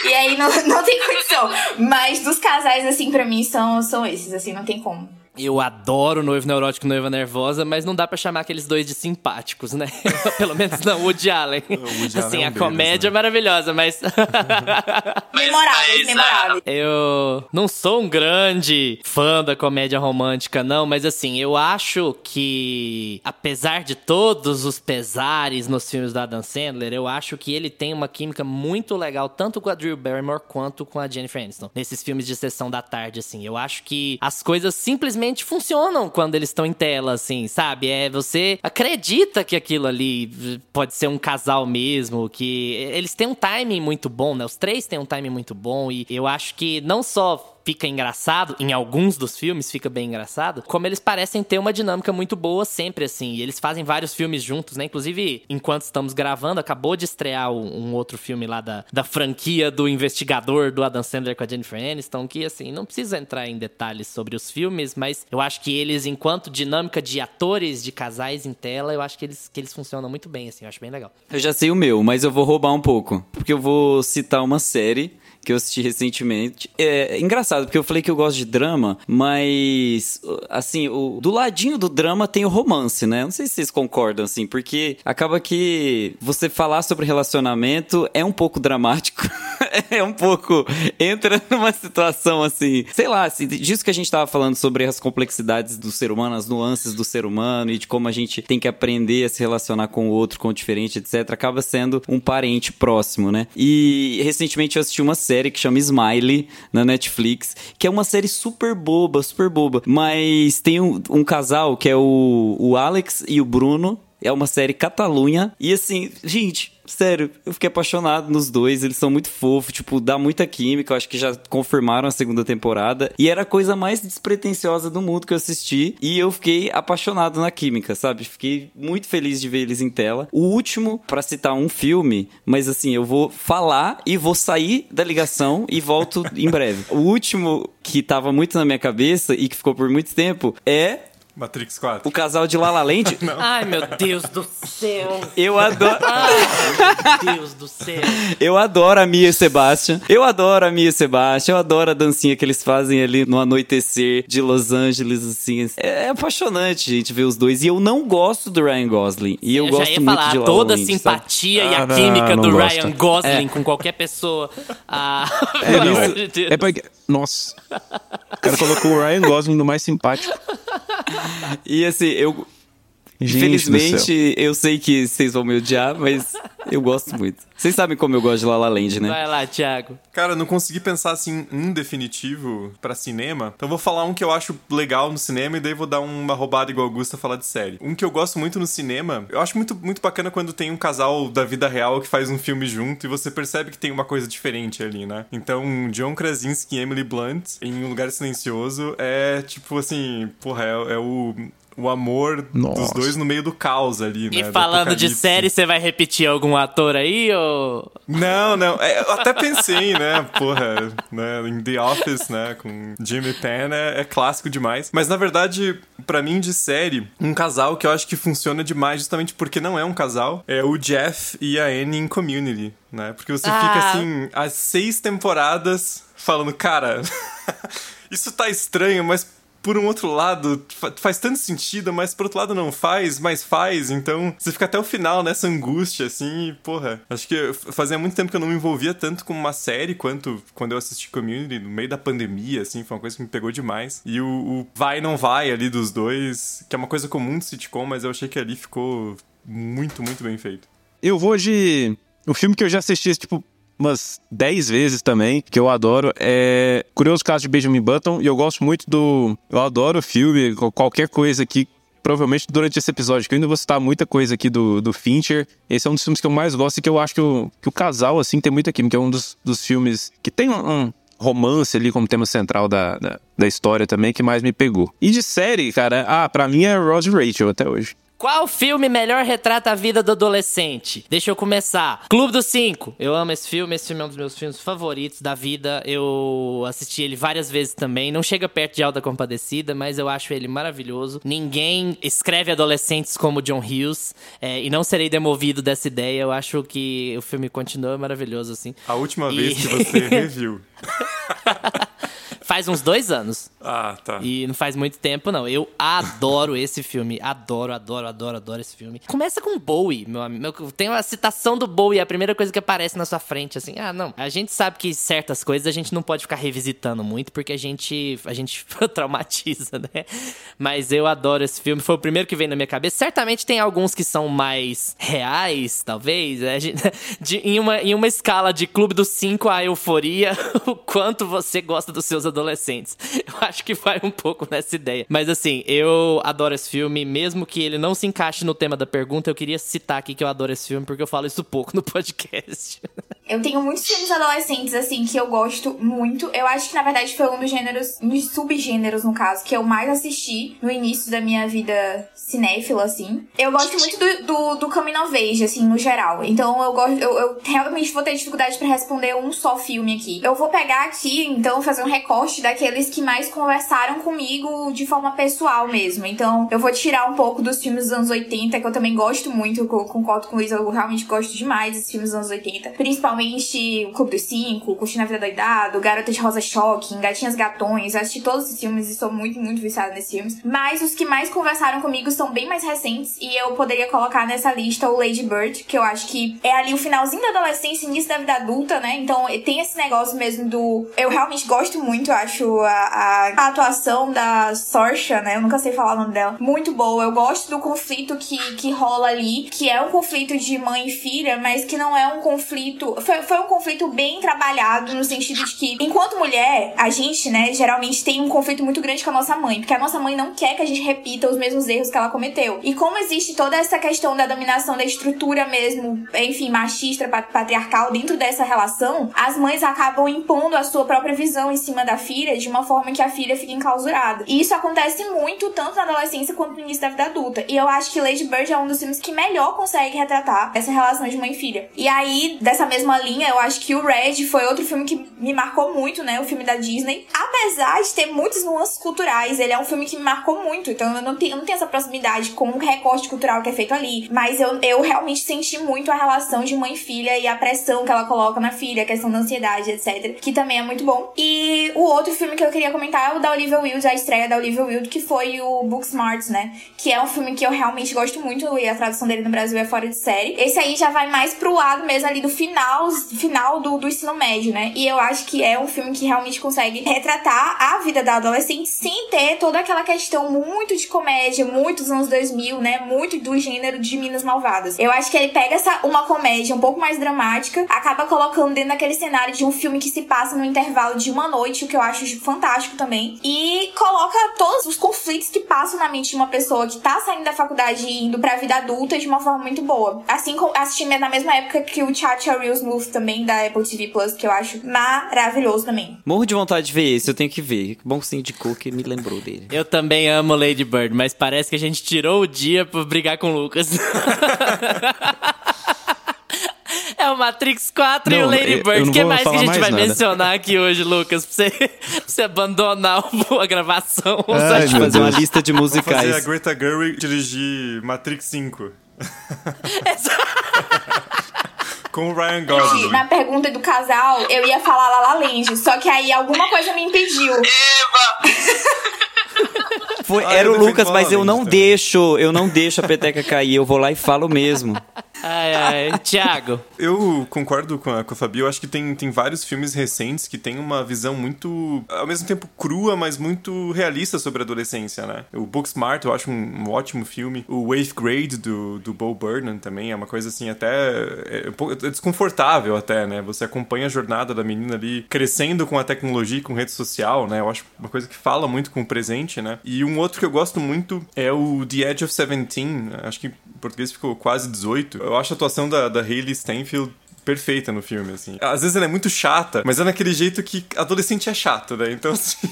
E aí não, não tem condição. Mas dos casais, assim, pra mim, são, são esses, assim, não tem como. Eu adoro Noivo Neurótico e Noiva Nervosa, mas não dá pra chamar aqueles dois de simpáticos, né? Pelo menos não, Woody Allen. Woody Allen assim, é um a deles, comédia é maravilhosa, mas... Memoráveis, mas, memoráveis. Eu não sou um grande fã da comédia romântica, não, mas assim, eu acho que, apesar de todos os pesares nos filmes da Adam Sandler, eu acho que ele tem uma química muito legal, tanto com a Drew Barrymore quanto com a Jennifer Aniston. Nesses filmes de sessão da tarde, assim, eu acho que as coisas simplesmente funcionam quando eles estão em tela, assim, sabe? É, você acredita que aquilo ali pode ser um casal mesmo, que eles têm um timing muito bom, né? Os três têm um timing muito bom e eu acho que não só fica engraçado, em alguns dos filmes fica bem engraçado, como eles parecem ter uma dinâmica muito boa sempre, assim. E eles fazem vários filmes juntos, né? Inclusive, enquanto estamos gravando, acabou de estrear um, um outro filme lá da, da franquia do investigador do Adam Sandler com a Jennifer Aniston, que, assim, não precisa entrar em detalhes sobre os filmes, mas eu acho que eles, enquanto dinâmica de atores, de casais em tela, eu acho que eles, que eles funcionam muito bem, assim. Eu acho bem legal. Eu já sei o meu, mas eu vou roubar um pouco. Porque eu vou citar uma série que eu assisti recentemente. É engraçado, porque eu falei que eu gosto de drama, mas assim, o, do ladinho do drama tem o romance, né? Não sei se vocês concordam, assim, porque acaba que você falar sobre relacionamento é um pouco dramático. é um pouco. Entra numa situação assim. Sei lá, assim, disso que a gente tava falando sobre as complexidades do ser humano, as nuances do ser humano e de como a gente tem que aprender a se relacionar com o outro, com o diferente, etc. Acaba sendo um parente próximo, né? E recentemente eu assisti uma série que chama Smiley na Netflix, que é uma série super boba, super boba. Mas tem um, um casal que é o, o Alex e o Bruno. É uma série Catalunha. E assim, gente, Sério, eu fiquei apaixonado nos dois, eles são muito fofos, tipo, dá muita química, eu acho que já confirmaram a segunda temporada. E era a coisa mais despretensiosa do mundo que eu assisti. E eu fiquei apaixonado na química, sabe? Fiquei muito feliz de ver eles em tela. O último, para citar um filme, mas assim, eu vou falar e vou sair da ligação e volto em breve. O último que tava muito na minha cabeça e que ficou por muito tempo é Matrix 4. O casal de Lala Land. Ai, meu Deus do céu. Eu adoro. Ai, meu Deus do céu. Eu adoro a Mia e Sebastian. Eu adoro a Mia e Sebastian. Eu adoro a dancinha que eles fazem ali no anoitecer de Los Angeles, assim. É, é apaixonante, gente, ver os dois. E eu não gosto do Ryan Gosling. E eu, eu gosto já ia muito falar, de La toda La a Land, simpatia sabe? e a Ah, química não do. Ryan Gosling É. com qualquer pessoa. Ah, É, não. amor de. É porque. Nossa. O cara colocou o Ryan Gosling no mais simpático. E assim, eu. Gente Infelizmente, eu sei que vocês vão me odiar, mas eu gosto muito. Vocês sabem como eu gosto de La La Land, né? Vai lá, Thiago. Cara, eu não consegui pensar assim um definitivo pra cinema. Então eu vou falar um que eu acho legal no cinema e daí vou dar uma roubada igual Augusta falar de série. Um que eu gosto muito no cinema, eu acho muito, muito bacana quando tem um casal da vida real que faz um filme junto e você percebe que tem uma coisa diferente ali, né? Então, John Krasinski e Emily Blunt em Um Lugar Silencioso é tipo assim, porra, é, é o o amor dos Nossa. dois no meio do caos ali, né? E do falando de série, você vai repetir algum ator aí ou. Não, não. É, eu até pensei, né? Porra, né? Em The Office, né? Com Jimmy Penn é, é clássico demais. Mas na verdade, pra mim de série, um casal que eu acho que funciona demais, justamente porque não é um casal, é o Jeff e a Annie em Community, né? Porque você Ah. fica assim, as seis temporadas falando, cara, isso tá estranho, mas por um outro lado, fa- faz tanto sentido, mas por outro lado não faz, mas faz. Então, você fica até o final nessa angústia, assim, e, porra. Acho que fazia muito tempo que eu não me envolvia tanto com uma série quanto quando eu assisti Community, no meio da pandemia, assim, foi uma coisa que me pegou demais. E o, o vai não vai ali dos dois, que é uma coisa comum de sitcom, mas eu achei que ali ficou muito, muito bem feito. Eu vou de. Um filme que eu já assisti, tipo, umas 10 vezes também, que eu adoro, é Curioso Caso de Benjamin Button, e eu gosto muito do. Eu adoro o filme, qual- qualquer coisa aqui. Provavelmente durante esse episódio, que eu ainda vou citar muita coisa aqui do, do Fincher. Esse é um dos filmes que eu mais gosto e que eu acho que o, que o casal, assim, tem muita química. É um dos, dos filmes que tem um, um romance ali como tema central da, da, da história também, que mais me pegou. E de série, cara, ah, pra mim é Rose Rachel até hoje. Qual filme melhor retrata a vida do adolescente? Deixa eu começar. Clube dos Cinco. Eu amo esse filme. Esse filme é um dos meus filmes favoritos da vida. Eu assisti ele várias vezes também. Não chega perto de Alta Compadecida, mas eu acho ele maravilhoso. Ninguém escreve adolescentes como John Hughes. é, e não serei demovido dessa ideia. Eu acho que o filme continua maravilhoso, assim. A última E- vez que você reviu. Faz uns dois anos. Ah, tá. E não faz muito tempo, não. Eu adoro esse filme. Adoro, adoro, adoro, adoro esse filme. Começa com Bowie, meu amigo. Tem uma citação do Bowie, é a primeira coisa que aparece na sua frente, assim. Ah, não. A gente sabe que certas coisas a gente não pode ficar revisitando muito, porque a gente, a gente traumatiza, né? Mas eu adoro esse filme. Foi o primeiro que veio na minha cabeça. Certamente tem alguns que são mais reais, talvez. né? De- em, uma, em uma escala de Clube dos Cinco a Euforia, o quanto você gosta dos seus adolescentes. Eu acho que vai um pouco nessa ideia. Mas assim, eu adoro esse filme, mesmo que ele não se encaixe no tema da pergunta, eu queria citar aqui que eu adoro esse filme, porque eu falo isso pouco no podcast. Eu tenho muitos filmes adolescentes, assim, que eu gosto muito. Eu acho que, na verdade, foi um dos gêneros, um dos subgêneros, no caso, que eu mais assisti no início da minha vida cinéfila, assim. Eu gosto muito do, do, do Coming of Age, assim, no geral. Então, eu gosto, eu, eu realmente vou ter dificuldade pra responder um só filme aqui. Eu vou pegar aqui, então, fazer um recorte daqueles que mais conversaram comigo de forma pessoal mesmo. Então, eu vou tirar um pouco dos filmes dos anos 80, que eu também gosto muito, eu co- concordo com o Luiz, eu realmente gosto demais dos filmes dos anos 80. Principalmente principalmente o Clube dos Cinco, Curtindo a Vida Doidado, de Rosa Choque, Gatinhas Gatões. Eu assisti todos os filmes e sou muito, muito viciada nesses filmes. Mas os que mais conversaram comigo são bem mais recentes e eu poderia colocar nessa lista o Lady Bird, que eu acho que é ali o finalzinho da adolescência, início da vida adulta, né? Então tem esse negócio mesmo do. Eu realmente gosto muito, acho a, a, a atuação da Sorsha, né? Eu nunca sei falar o nome dela. Muito boa. Eu gosto do conflito que, que rola ali, que é um conflito de mãe e filha, mas que não é um conflito. Foi, foi um conflito bem trabalhado no sentido de que, enquanto mulher, a gente, né, geralmente tem um conflito muito grande com a nossa mãe, porque a nossa mãe não quer que a gente repita os mesmos erros que ela cometeu. E como existe toda essa questão da dominação da estrutura mesmo, enfim, machista, patriarcal dentro dessa relação, as mães acabam impondo a sua própria visão em cima da filha de uma forma que a filha fica enclausurada. E isso acontece muito tanto na adolescência quanto no início da vida adulta. E eu acho que Lady Bird é um dos filmes que melhor consegue retratar essa relação de mãe e filha. E aí, dessa mesma linha, eu acho que o Red foi outro filme que me marcou muito, né? O filme da Disney. Apesar de ter muitas nuances culturais, ele é um filme que me marcou muito. Então eu não tenho, eu não tenho essa proximidade com o recorte cultural que é feito ali. Mas eu, eu realmente senti muito a relação de mãe e filha e a pressão que ela coloca na filha, a questão da ansiedade, etc. Que também é muito bom. E o outro filme que eu queria comentar é o da Olivia Wilde, a estreia da Olivia Wilde, que foi o Booksmart, né? Que é um filme que eu realmente gosto muito e a tradução dele no Brasil é fora de série. Esse aí já vai mais pro lado mesmo ali do final, final do, do ensino médio, né? E eu acho que é um filme que realmente consegue retratar a vida da adolescente sem ter toda aquela questão muito de comédia, muito dos anos 2000, né? Muito do gênero de Minas Malvadas. Eu acho que ele pega essa uma comédia um pouco mais dramática, acaba colocando dentro daquele cenário de um filme que se passa no intervalo de uma noite, o que eu acho fantástico também, e coloca todos os conflitos que passam na mente de uma pessoa que tá saindo da faculdade e indo pra vida adulta de uma forma muito boa. Assim como assisti na mesma época que o Chacha Real Também da Apple TV Plus, que eu acho maravilhoso também. Morro de vontade de ver esse, eu tenho que ver. Bom que você indicou que me lembrou dele. Eu também amo Lady Bird, mas parece que a gente tirou o dia pra brigar com o Lucas. É o Matrix 4 não, e o Lady Bird. O que mais que a gente vai nada. mencionar aqui hoje, Lucas? Pra você, pra você abandonar a gravação. Ai, fazer uma lista de musicais. Vou fazer a Greta Gerwig dirigir Matrix 5. Com o Ryan Gosling. Na pergunta do casal, eu ia falar La La Land, só que aí alguma coisa me impediu. Eva! Foi, ah, era o Lucas, mas eu não deixo, eu não deixo a peteca cair, eu vou lá e falo mesmo. Ai, ai. Tiago. Eu concordo com a, com a Fabi. Eu acho que tem, tem vários filmes recentes que tem uma visão muito, ao mesmo tempo crua, mas muito realista sobre a adolescência, né? O Booksmart eu acho um, um ótimo filme. O Eighth Grade do, do Bo Burnham também é uma coisa assim, até. É, é desconfortável, até, né? Você acompanha a jornada da menina ali crescendo com a tecnologia com rede social, né? Eu acho uma coisa que fala muito com o presente, né? E um outro que eu gosto muito é o The Edge of Seventeen. Acho que português ficou quase 18. Eu acho a atuação da, da Hayley Steinfeld perfeita no filme, assim. Às vezes ela é muito chata, mas é naquele jeito que adolescente é chato, né? Então, assim.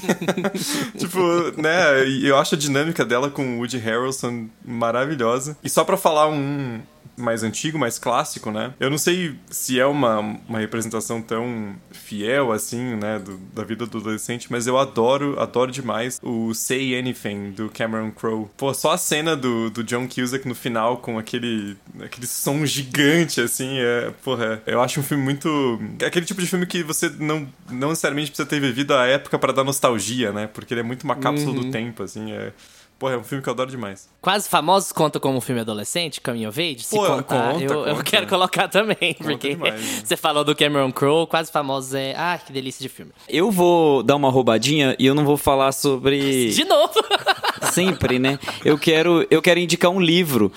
tipo, né? Eu acho a dinâmica dela com o Woody Harrelson maravilhosa. E só pra falar um, mais antigo, mais clássico, né? Eu não sei se é uma, uma representação tão fiel assim, né, do, da vida do adolescente, mas eu adoro, adoro demais o Say Anything do Cameron Crowe. Pô, só a cena do, do John Cusack no final com aquele, aquele som gigante, assim, é, porra, eu acho um filme muito. aquele tipo de filme que você não, não necessariamente precisa ter vivido a época para dar nostalgia, né? Porque ele é muito uma cápsula uhum. do tempo, assim, é. Porra, é um filme que eu adoro demais. Quase Famosos conta como um filme adolescente, Coming of Age? Se Pô, contar, conta, eu, conta. eu quero colocar também, conta porque demais, né? você falou do Cameron Crowe, Quase Famosos é... Ah, que delícia de filme. Eu vou dar uma roubadinha e eu não vou falar sobre... De novo! Sempre, né? Eu quero, eu quero indicar um livro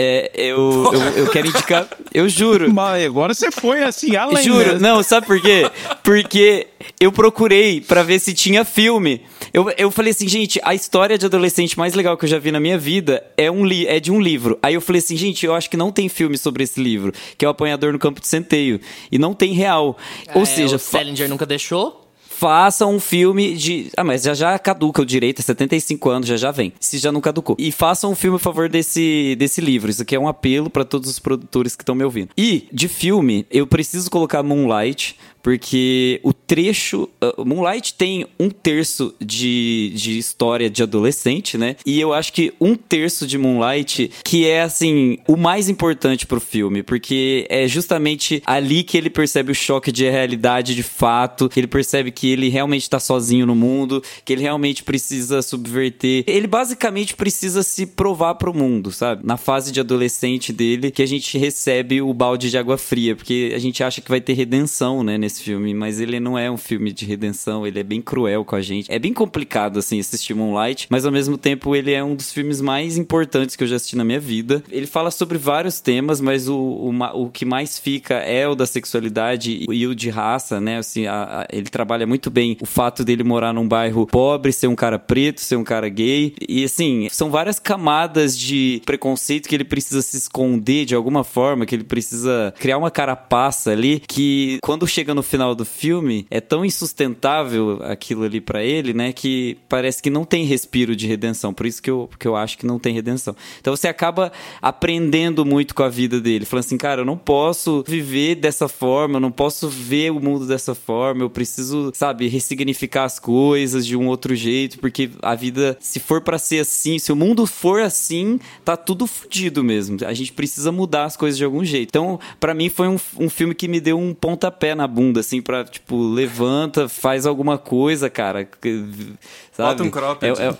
é, eu, eu, eu, quero indicar. Eu juro. Mas agora você foi assim, além. Juro, né? não, sabe por quê? Porque eu procurei para ver se tinha filme. Eu, eu falei assim, gente, a história de adolescente mais legal que eu já vi na minha vida é, um li é de um livro. Aí eu falei assim, gente, eu acho que não tem filme sobre esse livro, que é o Apanhador no Campo de Centeio. E não tem real. Ou é, seja. O Salinger nunca deixou? Faça um filme de. Ah, mas já já caduca o direito, é 75 anos, já já vem. Se já não caducou. E faça um filme a favor desse, desse livro. Isso aqui é um apelo para todos os produtores que estão me ouvindo. E, de filme, eu preciso colocar Moonlight, porque o trecho. Uh, Moonlight tem um terço de, de história de adolescente, né? E eu acho que um terço de Moonlight que é, assim, o mais importante pro filme, porque é justamente ali que ele percebe o choque de realidade de fato, que ele percebe que ele realmente tá sozinho no mundo, que ele realmente precisa subverter. Ele basicamente precisa se provar pro mundo, sabe? Na fase de adolescente dele, que a gente recebe o balde de água fria, porque a gente acha que vai ter redenção, né, nesse filme, mas ele não é um filme de redenção, ele é bem cruel com a gente. É bem complicado, assim, assistir Moonlight, mas ao mesmo tempo ele é um dos filmes mais importantes que eu já assisti na minha vida. Ele fala sobre vários temas, mas o, o, o que mais fica é o da sexualidade e o de raça, né? Assim, a, a, ele trabalha muito bem o fato dele morar num bairro pobre, ser um cara preto, ser um cara gay. E assim, são várias camadas de preconceito que ele precisa se esconder de alguma forma, que ele precisa criar uma carapaça ali, que quando chega no final do filme, é tão insustentável aquilo ali para ele, né? Que parece que não tem respiro de redenção. Por isso que eu, que eu acho que não tem redenção. Então você acaba aprendendo muito com a vida dele, falando assim, cara, eu não posso viver dessa forma, eu não posso ver o mundo dessa forma, eu preciso, sabe, ressignificar as coisas de um outro jeito, porque a vida, se for para ser assim, se o mundo for assim, tá tudo fodido mesmo. A gente precisa mudar as coisas de algum jeito. Então, para mim foi um, um filme que me deu um pontapé na bunda, assim, pra, tipo, levanta, faz alguma coisa, cara. Sabe? Bota um cropped. É, é,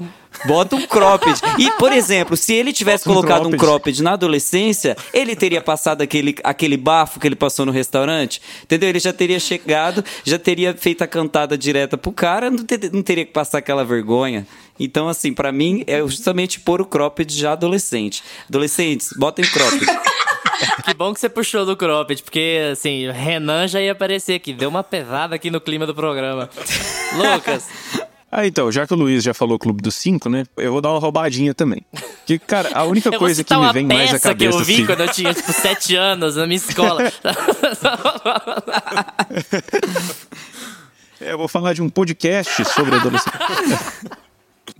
bota um cropped. E, por exemplo, se ele tivesse um colocado cropped. um cropped na adolescência, ele teria passado aquele, aquele bafo que ele passou no restaurante. Entendeu? Ele já teria chegado, já teria feito a cantada direta pro cara, não, ter, não teria que passar aquela vergonha. Então, assim, para mim, é justamente pôr o cropped já adolescente. Adolescentes, botem cropped. Que bom que você puxou do cropped, porque, assim, Renan já ia aparecer aqui. Deu uma pesada aqui no clima do programa. Lucas, ah, então, já que o Luiz já falou Clube dos Cinco, né? Eu vou dar uma roubadinha também. Que, cara, a única coisa que me vem mais à cabeça... que eu vi assim... quando eu tinha, tipo, sete anos na minha escola. é, eu vou falar de um podcast sobre adolescência.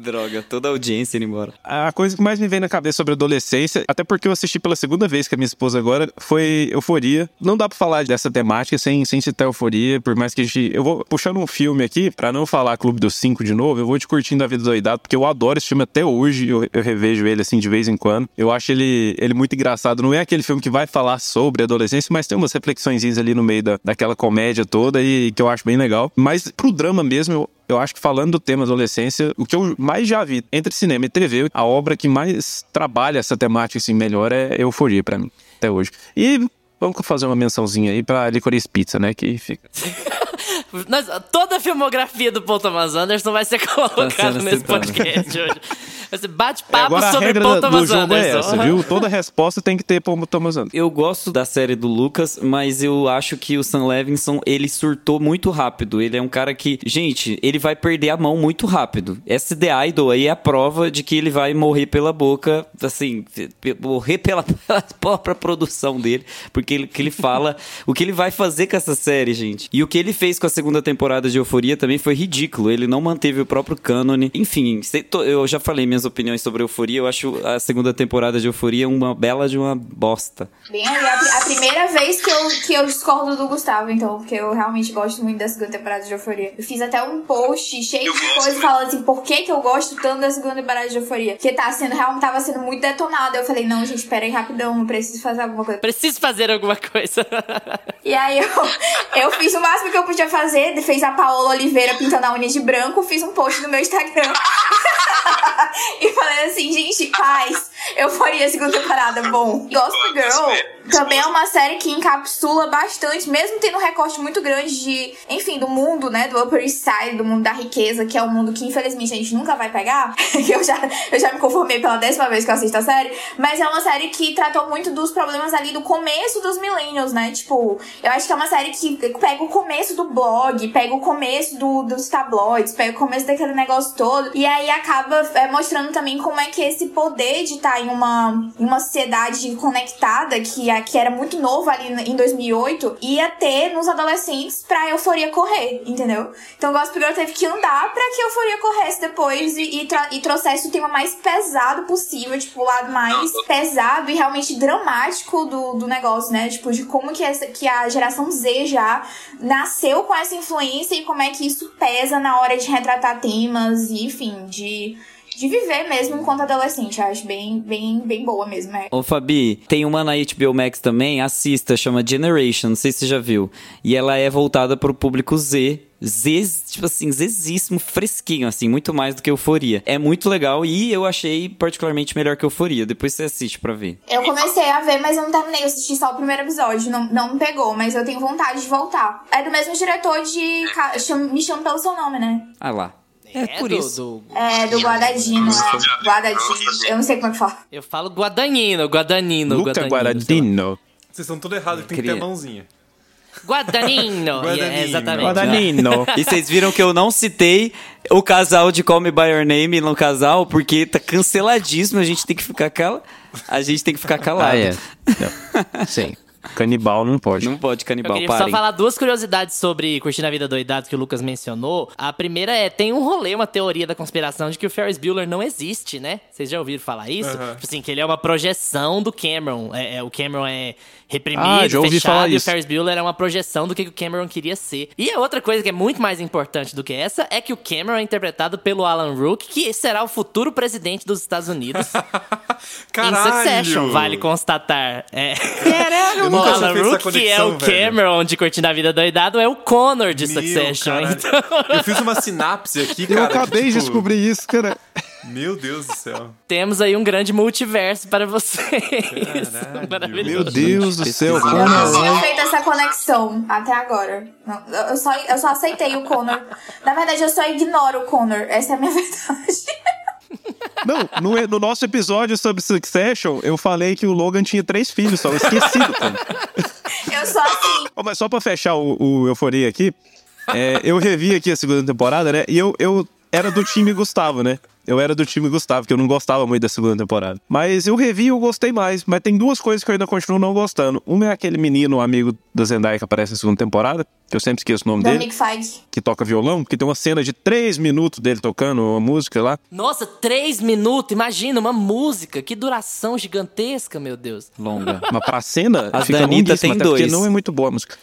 Droga, toda a audiência indo embora. A coisa que mais me vem na cabeça sobre adolescência, até porque eu assisti pela segunda vez com a minha esposa agora, foi Euforia. Não dá pra falar dessa temática sem, sem citar Euforia, por mais que a gente. Eu vou puxando um filme aqui, pra não falar Clube dos Cinco de novo, eu vou te curtindo a vida doidado, porque eu adoro esse filme até hoje, eu, eu revejo ele assim de vez em quando. Eu acho ele, ele muito engraçado. Não é aquele filme que vai falar sobre adolescência, mas tem umas reflexões ali no meio da, daquela comédia toda e que eu acho bem legal. Mas pro drama mesmo, eu, eu acho que falando do tema adolescência, o que eu mais já vi entre cinema e TV, a obra que mais trabalha essa temática assim melhor é Euforia para mim, até hoje. E vamos fazer uma mençãozinha aí pra Licorice Pizza, né, que fica... toda a filmografia do Paul Thomas Anderson vai ser colocada nesse podcast hoje. Você bate papo Agora, sobre Paul Thomas do jogo Anderson. é essa, viu? Toda resposta tem que ter Paul Thomas Anderson. Eu gosto da série do Lucas, mas eu acho que o Sam Levinson, ele surtou muito rápido. Ele é um cara que, gente, ele vai perder a mão muito rápido. Essa The Idol aí é a prova de que ele vai morrer pela boca, assim, morrer pela, pela própria produção dele, porque ele, que ele fala o que ele vai fazer com essa série, gente. E o que ele fez com a segunda temporada de Euforia também foi ridículo. Ele não manteve o próprio cânone. Enfim, eu já falei minhas opiniões sobre Euforia. Eu acho a segunda temporada de Euforia uma bela de uma bosta. Bem, a, a primeira vez que eu, que eu discordo do Gustavo, então, porque eu realmente gosto muito da segunda temporada de Euforia. Eu fiz até um post cheio de coisas falando assim, por que, que eu gosto tanto da segunda temporada de Euforia? Porque tá sendo, realmente tava sendo muito detonado. Eu falei, não, gente, pera aí rapidão, eu preciso fazer alguma coisa. Preciso fazer alguma coisa. e aí eu, eu fiz o máximo que eu podia fazer, fez a Paola Oliveira pintando a unha de branco, fiz um post no meu Instagram. e falei assim, gente, paz, eu faria a segunda temporada, bom. Gospel Girl. também é uma série que encapsula bastante, mesmo tendo um recorte muito grande de, enfim, do mundo, né, do Upper East Side, do mundo da riqueza, que é um mundo que infelizmente a gente nunca vai pegar, que eu já, eu já me conformei pela décima vez que eu assisto a série, mas é uma série que tratou muito dos problemas ali do começo dos millennials, né, tipo, eu acho que é uma série que pega o começo do blog, pega o começo do, dos tabloides, pega o começo daquele negócio todo, e aí acaba é, mostrando também como é que esse poder de estar tá em uma, uma sociedade conectada, que, que era muito novo ali em 2008, ia ter nos adolescentes pra euforia correr, entendeu? Então Gossip Girl teve que andar pra que euforia corresse depois e, e, e trouxesse o tema mais pesado possível, tipo, o lado mais pesado e realmente dramático do, do negócio, né? Tipo, de como que, essa, que a geração Z já nasceu com essa influência e como é que isso pesa na hora de retratar temas e, enfim, de de viver mesmo enquanto adolescente. Eu acho bem, bem, bem boa mesmo. É. Ô, Fabi, tem uma na HBO Max também, assista, chama Generation, não sei se você já viu. E ela é voltada pro público Z. Z, tipo assim, zezíssimo, fresquinho, assim, muito mais do que Euforia. É muito legal e eu achei particularmente melhor que Euforia. Depois você assiste pra ver. Eu comecei a ver, mas eu não terminei. Eu assisti só o primeiro episódio. Não, não me pegou, mas eu tenho vontade de voltar. É do mesmo diretor de. Me chama pelo seu nome, né? Ah lá. É, é por do, isso. Do... É, do Guadagnino. É. Guadagnino. Eu não sei como é que fala. Eu falo Guadagnino, Guadagnino. Luca Guadagnino. Vocês estão tudo errado, tem queria... que ter a mãozinha. Guadagnino. Guadagnino. Yeah, exatamente. Guadagnino. e vocês viram que eu não citei o casal de Call Me By Your Name no casal, porque tá canceladíssimo, a gente tem que ficar cal... A gente tem que ficar calado. Ah, é. Sim. Canibal não pode. Não pode canibal, Eu queria parem. só falar duas curiosidades sobre Curtindo a Vida Doidado que o Lucas mencionou. A primeira é, tem um rolê, uma teoria da conspiração de que o Ferris Bueller não existe, né? Vocês já ouviram falar isso? Uhum. Tipo assim, que ele é uma projeção do Cameron. É, é, o Cameron é reprimido, Ah, já ouvi fechado, falar e o. Ferris Bueller é uma projeção do que o Cameron queria ser. E a outra coisa que é muito mais importante do que essa é que o Cameron é interpretado pelo Alan Rook, que será o futuro presidente dos Estados Unidos. Caralho! Em Succession, vale constatar. É. Eu O nunca tinha feito essa Rook, que é o conexão, velho. Cameron de Curtindo a Vida Doidado, é o Connor de Meu, Succession. caralho. Então, Eu fiz uma sinapse aqui, Eu cara. acabei que, de tipo, descobrir isso, cara. Meu Deus do céu. temos aí um grande multiverso para vocês. Caralho. Maravilhoso. Meu Deus do céu, Eu não tinha é? feito essa conexão até agora. Não, Eu só, eu só aceitei o Connor. Na verdade, eu só ignoro o Connor. Essa é a minha verdade. Não, no, no nosso episódio sobre Succession, eu falei que o Logan tinha três filhos só. Eu esqueci do cara. Eu sou assim. Mas só pra fechar o, o Euforia aqui, é, eu revi aqui a segunda temporada, né? E eu, eu era do time Gustavo, né? Eu era do time Gustavo, que eu não gostava muito da segunda temporada. Mas eu revi e eu gostei mais. Mas tem duas coisas que eu ainda continuo não gostando. Uma é aquele menino, amigo da Zendaya, que aparece na segunda temporada. Que eu sempre esqueço o nome dele. Dominic Feige. Que toca violão. Que tem uma cena de três minutos dele tocando uma música lá. Nossa, três minutos. Imagina, uma música. Que duração gigantesca, meu Deus. Longa. Mas pra cena, A fica da Anitta longuíssima, tem até porque dois. não é muito boa a música.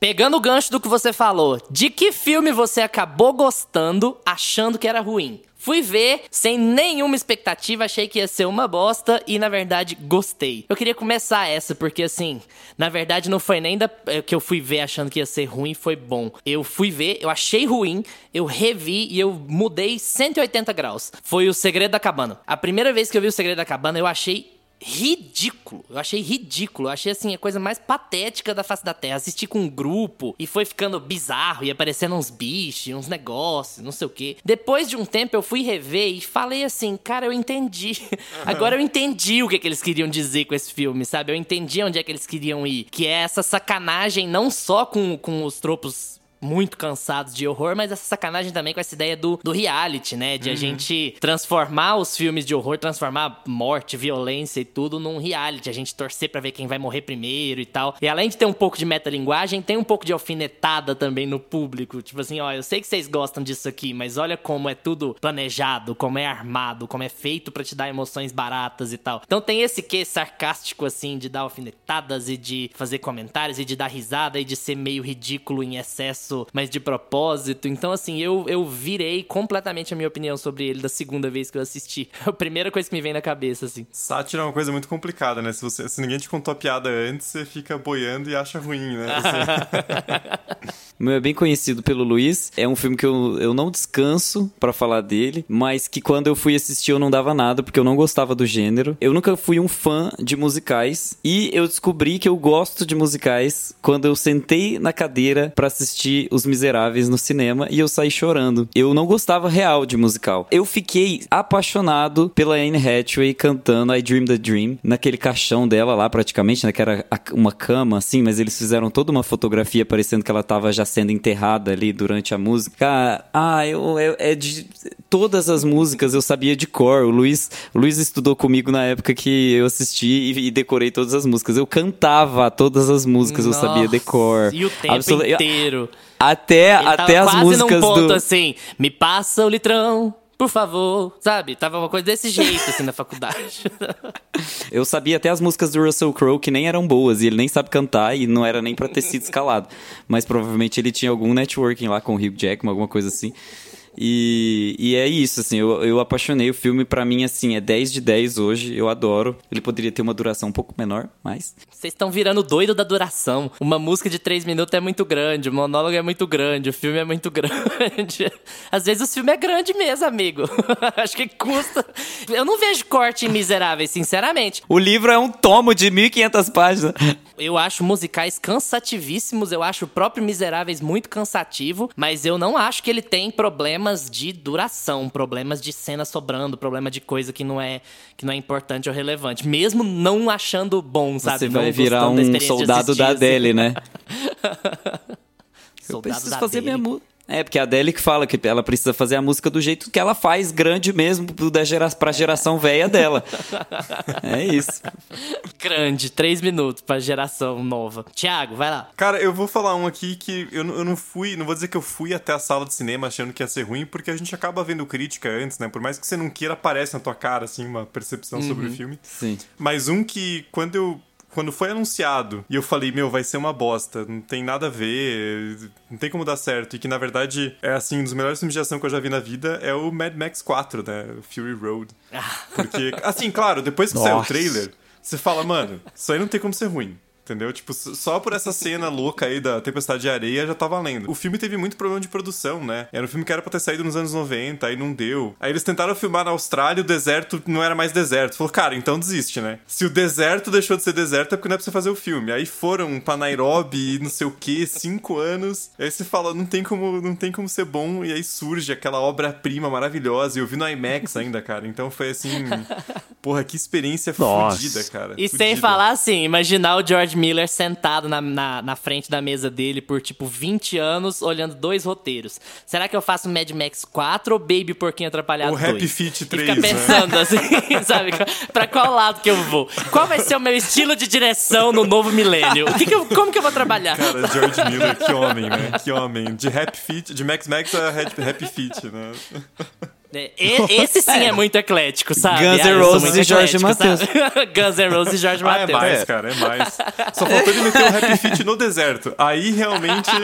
Pegando o gancho do que você falou, de que filme você acabou gostando achando que era ruim? Fui ver sem nenhuma expectativa, achei que ia ser uma bosta e na verdade gostei. Eu queria começar essa porque assim, na verdade não foi nem da, eh, que eu fui ver achando que ia ser ruim, foi bom. Eu fui ver, eu achei ruim, eu revi e eu mudei 180 graus. Foi o Segredo da Cabana. A primeira vez que eu vi o Segredo da Cabana, eu achei ridículo. Eu achei ridículo. Eu achei assim a coisa mais patética da face da Terra. Assisti com um grupo e foi ficando bizarro e aparecendo uns bichos, uns negócios, não sei o quê. Depois de um tempo eu fui rever e falei assim, cara, eu entendi. Agora eu entendi o que, que eles queriam dizer com esse filme, sabe? Eu entendi onde é que eles queriam ir. Que é essa sacanagem não só com, com os tropos muito cansados de horror, mas essa sacanagem também com essa ideia do, do reality, né? De a gente transformar os filmes de horror, transformar morte, violência e tudo num reality. A gente torcer pra ver quem vai morrer primeiro e tal. E além de ter um pouco de metalinguagem, tem um pouco de alfinetada também no público. Tipo assim, ó, eu sei que vocês gostam disso aqui, mas olha como é tudo planejado, como é armado, como é feito pra te dar emoções baratas e tal. Então tem esse quê sarcástico, assim, de dar alfinetadas e de fazer comentários e de dar risada e de ser meio ridículo em excesso, mas de propósito. Então, assim, eu, eu virei completamente a minha opinião sobre ele da segunda vez que eu assisti. A primeira coisa que me vem na cabeça, assim. Sátira é uma coisa muito complicada, né? Se, você, se ninguém te contou a piada antes, você fica boiando e acha ruim, né? Assim, Meu é bem conhecido pelo Luiz. É um filme que eu, eu não descanso pra falar dele, mas que quando eu fui assistir eu não dava nada, porque eu não gostava do gênero. Eu nunca fui um fã de musicais e eu descobri que eu gosto de musicais quando eu sentei na cadeira pra assistir Os Miseráveis no cinema e eu saí chorando. Eu não gostava real de musical. Eu fiquei apaixonado pela Anne Hathaway cantando I Dream the Dream naquele caixão dela lá praticamente, né, que era uma cama assim, mas eles fizeram toda uma fotografia parecendo que ela tava já sendo enterrada ali durante a música. Ah, eu, eu, é de todas as músicas eu sabia de cor. O Luiz, o Luiz estudou comigo na época que eu assisti e, e decorei todas as músicas. Eu cantava todas as músicas, Nossa, eu sabia de cor. E o tempo inteiro. Até, Ele até as quase músicas num ponto do. assim, me passa o litrão, por favor, sabe? Tava uma coisa desse jeito, assim, na faculdade. Eu sabia até as músicas do Russell Crowe que nem eram boas e ele nem sabe cantar e não era nem pra ter sido escalado. Mas provavelmente ele tinha algum networking lá com o Hugh Jackman, alguma coisa assim. E, e é isso, assim, eu, eu apaixonei. O filme, pra mim, assim, é 10 de 10 hoje. Eu adoro. Ele poderia ter uma duração um pouco menor, mas. Vocês estão virando doido da duração. Uma música de três minutos é muito grande, o monólogo é muito grande, o filme é muito grande. Às vezes o filme é grande mesmo, amigo. Acho que custa. Eu não vejo corte em Miseráveis, sinceramente. O livro é um tomo de 1500 páginas. Eu acho musicais cansativíssimos, eu acho o próprio Miseráveis muito cansativo, mas eu não acho que ele tem problemas de duração, problemas de cena sobrando, problema de coisa que não é que não é importante ou relevante, mesmo não achando bom, sabe? Você Não vai virar gostando da um soldado da assim. Adele, né? Eu Soldado preciso da fazer minha música. É, porque a Adele que fala que ela precisa fazer a música do jeito que ela faz, grande mesmo, da gera, pra geração velha dela. é isso. Grande, três minutos pra geração nova. Tiago, vai lá. Cara, eu vou falar um aqui que eu, não- eu não fui, não vou dizer que eu fui até a sala de cinema achando que ia ser ruim, porque a gente acaba vendo crítica antes, né? Por mais que você não queira, aparece na tua cara, assim, uma percepção sobre o filme. Sim. Mas um que, quando eu. Quando foi anunciado e eu falei, meu, vai ser uma bosta, não tem nada a ver, não tem como dar certo, e que na verdade é assim, um dos melhores filmes de ação que eu já vi na vida é o Mad Max 4, né? O Fury Road. Porque, assim, claro, depois que saiu o Nossa. trailer, você fala, mano, isso aí não tem como ser ruim. Entendeu? Tipo, só por essa cena louca aí da Tempestade de Areia já tá valendo. O filme teve muito problema de produção, né? Era um filme que era pra ter saído nos anos 90, aí não deu. Aí eles tentaram filmar na Austrália e o deserto não era mais deserto. Falou, cara, então desiste, né? Se o deserto deixou de ser deserto é porque não é pra você fazer o filme. Aí foram pra Nairobi e não sei o que, cinco anos. Aí você fala, não tem como, não tem como ser bom. E aí surge aquela obra-prima maravilhosa. E eu vi no IMAX ainda, cara. Então foi assim. Porra, que experiência Nossa. fodida, cara. E sem Fudida. falar assim, imaginar o George Miller sentado na, na, na frente da mesa dele por tipo 20 anos, olhando dois roteiros. Será que eu faço Mad Max 4 ou Baby Porquinho Atrapalhado O Happy 2? Feet E 3, fica né? pensando assim, sabe? Pra qual lado que eu vou? Qual vai ser o meu estilo de direção no novo milênio? Que que eu- como que eu vou trabalhar? Cara, George Miller, que homem, né? Que homem. De Happy Feet, de Max Max a Happy, Happy Feet, né? É, Esse sim é muito eclético, sabe? Guns N' Ah, sou Roses e Jorge sabe? Guns N' Roses e Jorge Ah, é Mateus. mais, cara, é mais. Só faltou ele meter o Happy Feet no deserto. Aí realmente.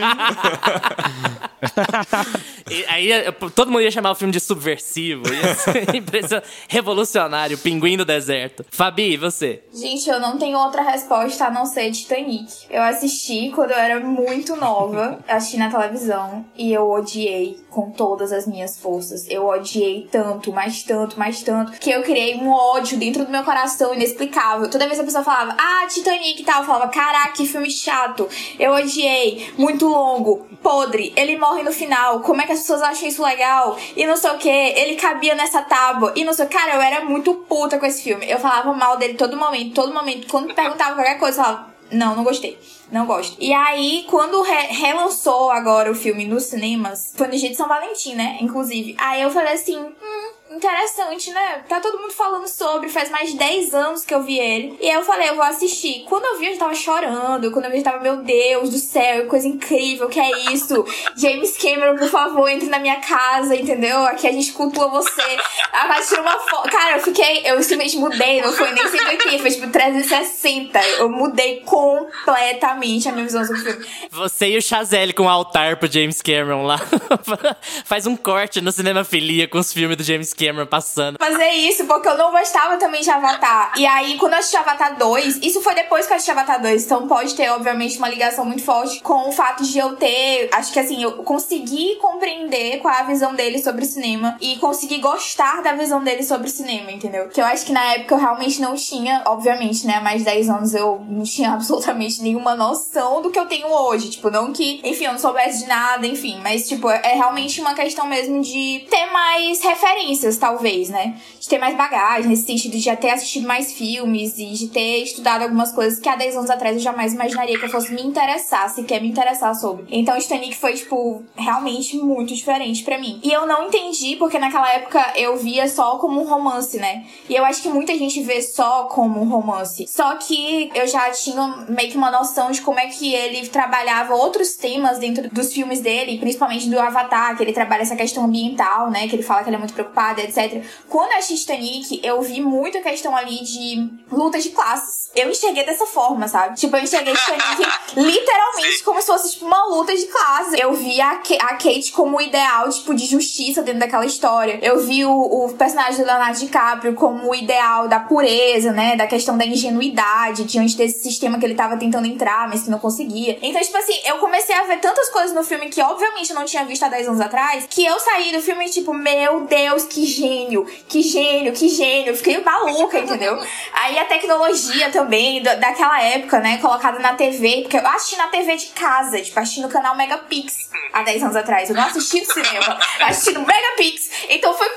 E aí eh, todo mundo ia chamar o filme de subversivo. Ia ser impressionante. Revolucionário, pinguim do deserto. Fabi, e você? Gente, eu não tenho outra resposta a não ser Titanic. Eu assisti quando eu era muito nova, assisti na televisão e eu odiei com todas as minhas forças. Eu odiei tanto, mais tanto, mais tanto, que eu criei um ódio dentro do meu coração inexplicável. Toda vez que a pessoa falava, ah, Titanic e tal, eu falava, caraca, que filme chato. Eu odiei, muito longo, podre. Ele morre no final, como é que as pessoas acham isso legal? E não sei o que, ele cabia nessa tábua. E não sei, cara, eu era muito puta com esse filme. Eu falava mal dele todo momento, todo momento. Quando perguntava qualquer coisa, eu falava, não, não gostei. Não gosto. E aí, quando re- relançou agora o filme nos cinemas, foi no dia de São Valentim, né? Inclusive. Aí eu falei assim, hum, interessante, né? Tá todo mundo falando sobre, faz mais de 10 anos que eu vi ele. E aí eu falei, eu vou assistir. Quando eu vi, eu já tava chorando. Quando eu vi, eu tava, meu Deus do céu, coisa incrível, que é isso? James Cameron, por favor, entre na minha casa, entendeu? Aqui a gente cultua você. A Paty tirou uma foto. Cara, eu fiquei, eu simplesmente mudei, não foi nem 180, foi tipo 360. Eu mudei completamente a minha visão sobre o filme. Você e o Chazelle com o altar pro James Cameron lá. Faz um corte no cinema filia com os filmes do James Cameron passando. fazer isso, porque eu não gostava também de Avatar. E aí, quando eu assisti Avatar 2, isso foi depois que eu assisti Avatar 2, então pode ter, obviamente, uma ligação muito forte com o fato de eu ter. Acho que assim, eu consegui compreender qual é a visão dele sobre o cinema e consegui gostar da visão dele sobre o cinema, entendeu? Que eu acho que na época eu realmente não tinha. Obviamente, né, mais de 10 anos eu não tinha absolutamente nenhuma noção do que eu tenho hoje. Tipo, não que, enfim, eu não soubesse de nada, enfim. Mas, tipo, é realmente uma questão mesmo de ter mais referências, talvez, né? De ter mais bagagem, nesse sentido de já ter assistido mais filmes e de ter estudado algumas coisas que há 10 anos atrás eu jamais imaginaria que eu fosse me interessar, sequer me interessar sobre. Então, Titanic foi, tipo, realmente muito diferente para mim. E eu não entendi, porque naquela época eu via só como um romance, né? E eu acho que muita gente vê só como um romance. Só que eu já tinha meio que uma noção de como é que ele trabalhava outros temas dentro dos filmes dele, principalmente do Avatar, que ele trabalha essa questão ambiental, né? Que ele fala que ele é muito preocupado, etc. Quando eu assisti Titanic, eu vi muito a questão ali de luta de classes. Eu enxerguei dessa forma, sabe? Tipo, eu enxerguei Titanic literalmente como se fosse, tipo, uma luta de classes. Eu vi a, a Kate como o ideal, tipo, de justiça dentro daquela história. Eu vi o, o personagem do Leonardo DiCaprio como o ideal da pureza, né? Da questão da ingenuidade diante desse sistema que ele tava tentando entrar, mas que não conseguia. Então, tipo assim, eu comecei a ver tantas coisas no filme que, obviamente, eu não tinha visto há 10 anos atrás, que eu saí do filme, tipo, meu Deus, que gênio, que gênio, que gênio. Fiquei maluca, entendeu? Aí a tecnologia também, daquela época, né? Colocada na TV, porque eu assisti na TV de casa, tipo, assisti no canal Megapix há 10 anos atrás. Eu não assisti no cinema, assisti no Megapix. Então foi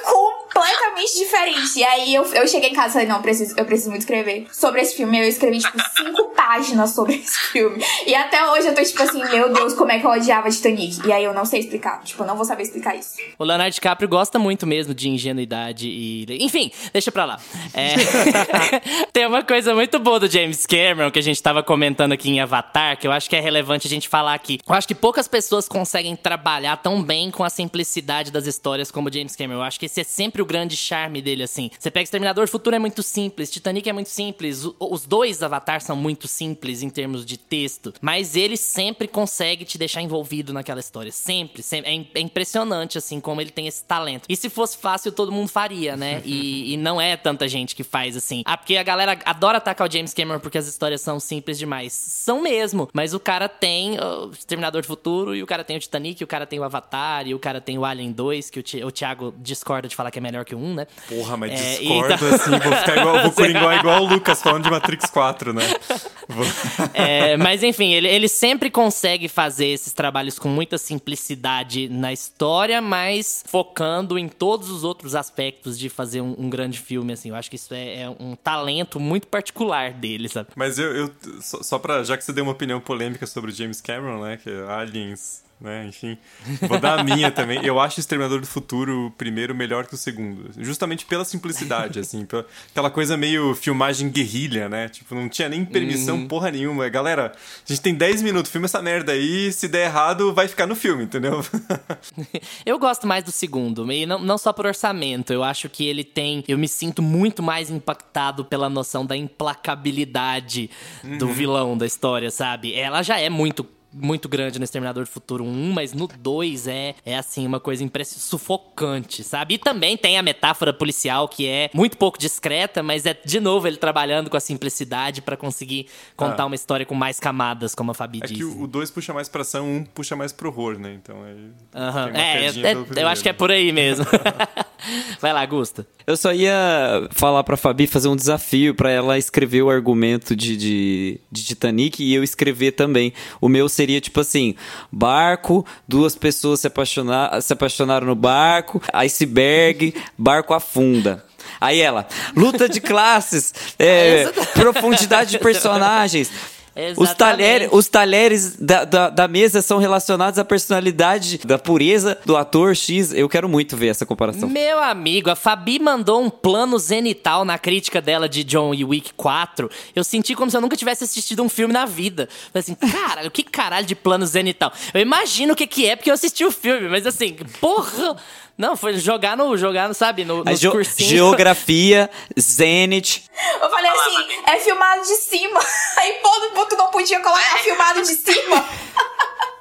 completamente diferente. E aí eu, eu cheguei em casa e falei, não, eu preciso, eu preciso muito escrever sobre esse filme. Eu escrevi, tipo, cinco páginas sobre esse filme. E até hoje eu tô, tipo assim, meu Deus, como é que eu odiava Titanic? E aí eu não sei explicar. Tipo, eu não vou saber explicar isso. O Leonardo DiCaprio gosta muito mesmo de ingenuidade e. Enfim, deixa pra lá. É... Tem uma coisa muito boa do James Cameron que a gente tava comentando aqui em Avatar, que eu acho que é relevante a gente falar aqui. Eu acho que poucas pessoas conseguem trabalhar tão bem com a simplicidade das histórias como James Cameron. Eu acho que esse é sempre o grande charme dele, assim. Você pega Exterminador Futuro é muito simples, Titanic é muito simples, os dois Avatar são muito simples em termos de texto, mas ele sempre consegue te deixar envolvido naquela história. Sempre, sempre. É, é impressionante, assim, como ele tem esse talento. E se fosse fácil, todo mundo faria, né? E, e, não é tanta gente que faz assim. Ah, porque a galera adora atacar o James Cameron porque as histórias são simples demais. São mesmo, mas o cara tem o Exterminador do Futuro, e o cara tem o Titanic, e o cara tem o Avatar, e o cara tem o Alien 2, que o, o Thiago discorda de falar que é melhor que um, né? Porra, mas é, discordo então... assim, vou ficar igual, vou coringar igual o Lucas falando de Matrix 4, né? é, mas enfim, ele, ele sempre consegue fazer esses trabalhos com muita simplicidade na história, mas focando em todos os outros aspectos de fazer um, um grande filme, assim. Eu acho que isso é, é, um talento muito particular dele, sabe? Mas eu, eu só, só pra, já que você deu uma opinião polêmica sobre o James Cameron, né, que é Aliens né? Enfim, vou dar a minha também. Eu acho Exterminador do Futuro, primeiro, melhor que o segundo. Justamente pela simplicidade, assim. Pela, aquela coisa meio filmagem guerrilha, né? Tipo, não tinha nem permissão uhum. porra nenhuma. Galera, a gente tem 10 minutos, filma essa merda aí, se der errado, vai ficar no filme, entendeu? eu gosto mais do segundo, e não, não só por orçamento. Eu acho que ele tem... Eu me sinto muito mais impactado pela noção da implacabilidade uhum. do vilão da história, sabe? Ela já é muito muito grande no Exterminador do Futuro 1, mas no 2 é, é assim, uma coisa sufocante, sabe? E também tem a metáfora policial que é muito pouco discreta, mas é de novo ele trabalhando com a simplicidade para conseguir contar ah. uma história com mais camadas, como a Fabi é disse. É que o 2 puxa mais pra ação, um puxa mais pro horror, né? Então aí. Uhum. É, é eu acho que é por aí mesmo. Vai lá, Gusta. Eu só ia falar pra Fabi fazer um desafio para ela escrever o argumento de, de, de Titanic e eu escrever também. O meu seria seria tipo assim: barco, duas pessoas se, apaixonar, se apaixonaram no barco, iceberg, barco afunda. Aí ela, luta de classes, é, profundidade de personagens. Os talheres, os talheres da, da, da, mesa são relacionados à personalidade da pureza do ator X. Eu quero muito ver essa comparação. Meu amigo, a Fabi mandou um plano zenital na crítica dela de John Wick 4. Eu senti como se eu nunca tivesse assistido um filme na vida. Falei assim, caralho, que caralho de plano zenital? Eu imagino o que, que é porque eu assisti o filme, mas assim, porra. Não, foi jogar no, jogar no, sabe, no, nos ge cursinhos. Geografia, Zenit. Eu falei assim, é filmado de cima. Aí, pô, tu não podia colocar filmado de cima.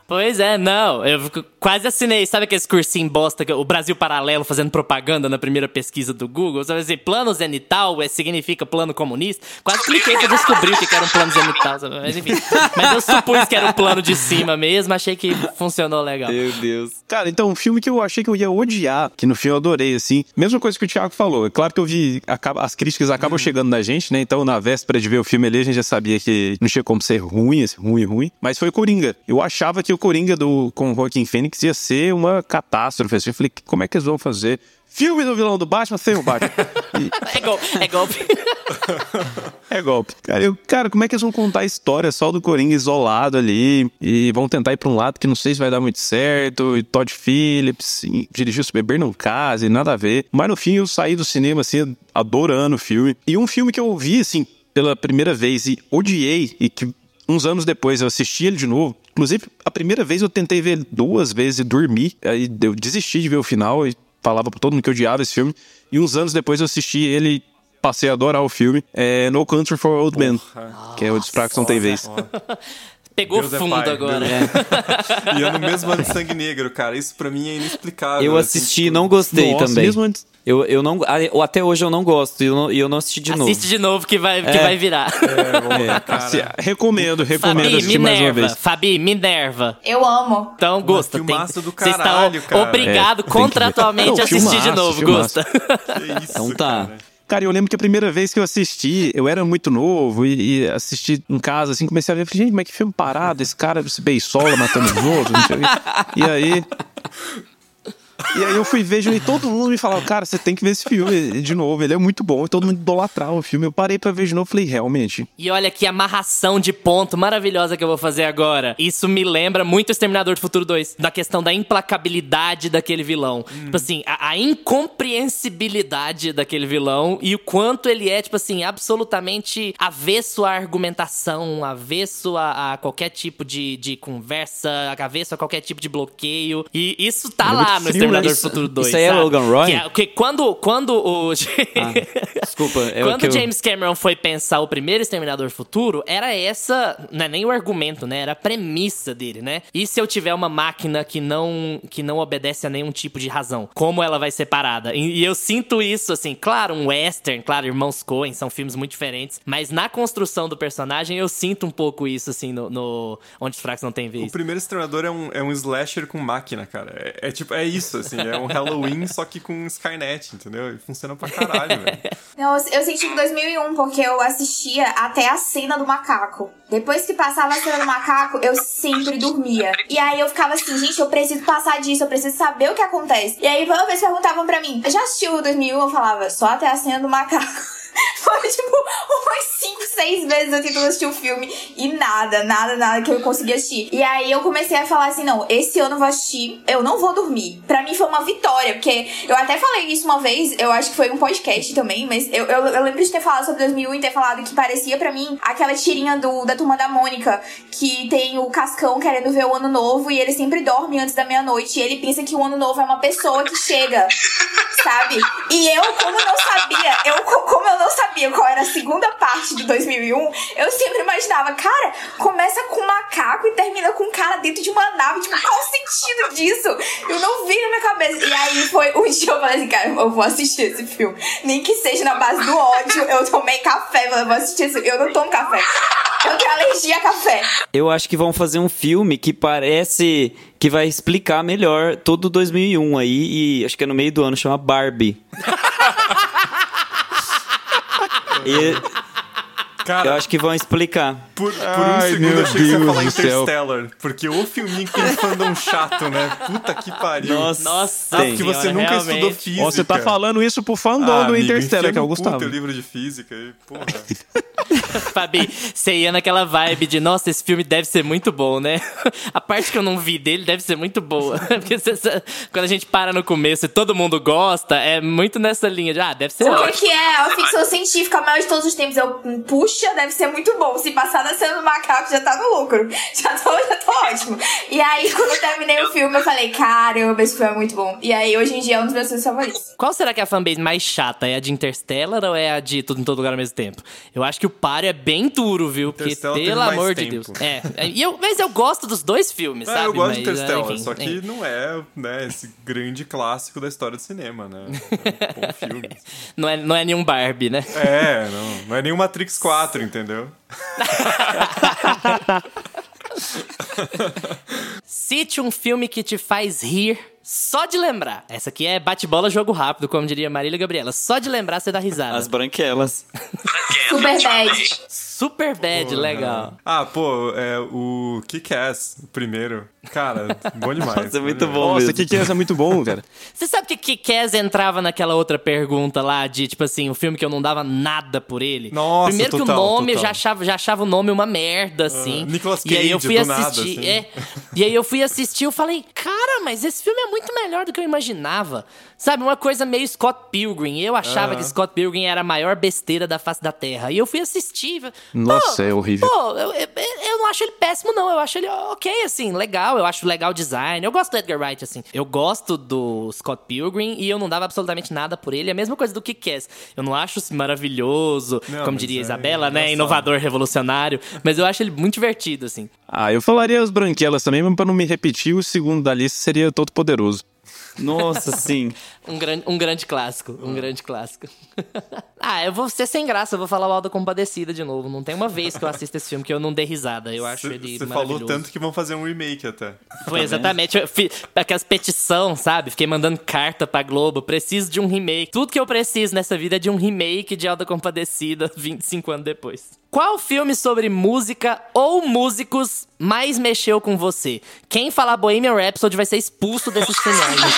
Pois é, não. Eu quase assinei. Sabe aqueles cursinhos bosta, o Brasil Paralelo fazendo propaganda na primeira pesquisa do Google? Sabe assim, plano zenital é, significa plano comunista? Quase cliquei pra descobrir o que era um plano zenital. Sabe? Mas enfim. Mas eu supus que era um plano de cima mesmo, achei que funcionou legal. Meu Deus. Cara, então, um filme que eu achei que eu ia odiar, que no fim eu adorei, assim. Mesma coisa que o Thiago falou. É claro que eu vi. As críticas acabam chegando na gente, né? Então, na véspera de ver o filme ali, a gente já sabia que não tinha como ser ruim, assim, ruim, ruim. Mas foi Coringa. Eu achava que o Coringa do, com o Joaquim Fênix ia ser uma catástrofe. Eu falei, como é que eles vão fazer? Filme do vilão do Batman sem o Batman. E- É, gol, é golpe. é golpe. Cara, eu, cara, como é que eles vão contar a história só do Coringa isolado ali? E vão tentar ir pra um lado que não sei se vai dar muito certo. E Todd Phillips e dirigiu Se Beber Não Case, nada a ver. Mas no fim eu saí do cinema, assim, adorando o filme. E um filme que eu vi, assim, pela primeira vez e odiei, e que uns anos depois eu assisti ele de novo. Inclusive, a primeira vez eu tentei ver ele duas vezes e dormi. Aí eu desisti de ver o final e falava pra todo mundo que eu odiava esse filme. E uns anos depois eu assisti ele e passei a adorar o filme. É No Country for Old Men, que é o Distraction Tem Vez. Pegou Deus é fundo agora. Deus E eu no mesmo ano de Sangue Negro, cara. Isso pra mim é inexplicável. Eu assim, assisti e tipo, não gostei Nossa, também. mesmo antes- Eu, eu não, ah, até hoje eu não gosto e eu não, e eu não assisti de novo. Assiste de novo que vai, que É. vai virar. É, cara. Assim, recomendo, recomendo Fabi, assistir mais uma Minerva. vez. Fabi, Minerva. Eu amo. Então, Gusta, tem, filmaço do caralho, estão cara. obrigado É, que contratualmente a assistir de novo, filmaço. Gusta. Que isso, Então tá. cara. Cara, eu lembro que a primeira vez que eu assisti, eu era muito novo e, e assisti em casa, assim, comecei a ver, falei, gente, mas que filme parado, esse cara se beisola matando os outros. E aí... E aí eu fui ver e todo mundo me falava, cara, você tem que ver esse filme de novo, ele é muito bom. E todo mundo idolatrava o filme. Eu parei pra ver de novo e falei, realmente, E olha que amarração de ponto maravilhosa que eu vou fazer agora. Isso me lembra muito Exterminador do Futuro 2. Da questão da implacabilidade daquele vilão. Tipo assim, a, a incompreensibilidade daquele vilão e o quanto ele é, tipo assim, absolutamente avesso à argumentação, avesso a, a qualquer tipo de, de conversa, avesso a qualquer tipo de bloqueio. E isso tá é lá no frio, Exterminador né? do Futuro Isso- 2. isso aí é sabe? Logan Roy? Que, é- que quando, quando o. Desculpa, é o Quando que eu- James Cameron foi pensar o primeiro Exterminador Futuro, era essa, não é nem o argumento, né? Era a premissa dele, né? E se eu tiver uma máquina que não que não obedece a nenhum tipo de razão, como ela vai ser parada? E, e eu sinto isso assim, claro, um western, claro, Irmãos Coen são filmes muito diferentes, mas na construção do personagem eu sinto um pouco isso assim no, no onde os fracos não têm O vez. primeiro Exterminador é um, é um slasher com máquina, cara. É, é tipo, é isso, assim. É um Halloween, só que com Skynet, entendeu? E funciona pra caralho, velho. Eu, senti em 2001, porque eu assistia até a cena do macaco. Depois que passava a cena do macaco, eu sempre dormia. E aí eu ficava assim, gente, eu preciso passar disso, eu preciso saber o que acontece. E aí, toda vez que perguntavam pra mim, já assistiu o 2001? Eu falava, só até a cena do macaco. Foi tipo umas 5, 6 vezes eu tentando assistir o filme e nada, nada, nada que eu conseguia assistir. E aí eu comecei a falar assim: não, esse ano eu vou assistir, eu não vou dormir. Pra mim foi uma vitória, porque eu até falei isso uma vez, eu acho que foi um podcast também, mas eu, eu, eu lembro de ter falado sobre 2001 e ter falado que parecia pra mim aquela tirinha do, da turma da Mônica, que tem o Cascão querendo ver o ano novo e ele sempre dorme antes da meia-noite e ele pensa que o ano novo é uma pessoa que chega, sabe? E eu, como não sabia, eu, co- como eu não sabia qual era a segunda parte de 2001, eu sempre imaginava, cara, começa com um macaco e termina com um cara dentro de uma nave. Tipo, qual o sentido disso? Eu não vi na minha cabeça. E aí foi um dia eu falei assim, cara, eu vou assistir esse filme. Nem que seja na base do ódio, eu tomei café, eu vou assistir esse Eu não tomo café. Eu tenho alergia a café. Eu acho que vão fazer um filme que parece que vai explicar melhor todo 2001 aí e acho que é no meio do ano, chama Barbie. e Cara, eu acho que vão explicar. por, por um Ai, segundo eu achei que você ia falar do céu. Interstellar. Porque o filminho que tem um fandom chato, né? Puta que pariu. Nossa, Ah, porque você senhora, nunca realmente. estudou física. Você tá falando isso pro fandom Ah, do amigo, Interstellar, que é o Gustavo. teu livro de física e, porra. Fabi, você ia naquela vibe de, nossa, esse filme deve ser muito bom, né? A parte que eu não vi dele deve ser muito boa. Porque você- você- quando a gente para no começo e todo mundo gosta, é muito nessa linha de, ah, deve ser O que, que é a ficção científica maior de todos os tempos? Eu, puxa, deve ser muito bom. Se passar na cena do macaco, já tá no lucro. Já tô, já tô ótimo. E aí, quando eu terminei o filme, eu falei, caramba, esse filme é muito bom. E aí, hoje em dia, é um dos meus filmes favoritos. Qual será que é a fanbase mais chata? É a de Interstellar ou é a de Tudo em Todo Lugar ao mesmo tempo? Eu acho que o páreo é bem duro, viu? Porque, pelo amor de tempo. Deus. É, é, e eu, mas eu gosto dos dois filmes, Ah, sabe? eu gosto de Mas, Interstellar, enfim, só que é. não é né, esse grande clássico da história do cinema, né? É um bom filme. Não é, não é nenhum Barbie, né? É, não, não é nem o Matrix 4, entendeu? Cite um filme que te faz rir só de lembrar. Essa aqui é bate-bola, jogo rápido, como diria Marília Gabriela. Só de lembrar você dá risada. As branquelas. Super bad. Super bad, legal. Ah, pô, é o Kick-Ass, o primeiro. Cara, bom demais. Nossa, é muito bom Nossa, mesmo. que que é muito bom, cara. Você sabe que Kick-Ass entrava naquela outra pergunta lá de, tipo assim, um filme que eu não dava nada por ele? Nossa, Primeiro que total, o nome, eu total. já achava, já achava o nome uma merda, assim. Nicolas E aí eu Cage, fui do nada, assistir, assim. é. E aí eu fui assistir, eu falei, cara, mas esse filme é muito melhor do que eu imaginava. Sabe, uma coisa meio Scott Pilgrim. Eu achava que Scott Pilgrim era a maior besteira da face da Terra. E eu fui assistir. pô, Nossa, é horrível. Pô, eu, eu, eu não acho ele péssimo, não. Eu acho ele ok, assim, legal. Eu acho legal o design. Eu gosto do Edgar Wright, assim. Eu gosto do Scott Pilgrim e eu não dava absolutamente nada por ele. É a mesma coisa do Kick-Ass. Eu não acho maravilhoso, Não, como diria é Isabela, né? engraçado. Inovador, revolucionário. Mas eu acho ele muito divertido, assim. Ah, eu falaria as branquelas também, mas pra não me repetir, o segundo da lista seria Todo Poderoso. Nossa, sim. Um grande, um grande clássico, um grande clássico. ah, eu vou ser sem graça, eu vou falar o Alda Compadecida de novo. Não tem uma vez que eu assisto esse filme que eu não dei risada. Eu acho ele Você falou tanto que vão fazer um remake até. Foi exatamente. Eu fi- aquelas petição, sabe? Fiquei mandando carta pra Globo. Preciso de um remake. Tudo que eu preciso nessa vida é de um remake de Alda Compadecida 25 anos depois. Qual filme sobre música ou músicos mais mexeu com você? Quem falar Bohemian Rhapsody vai ser expulso desses cinemas.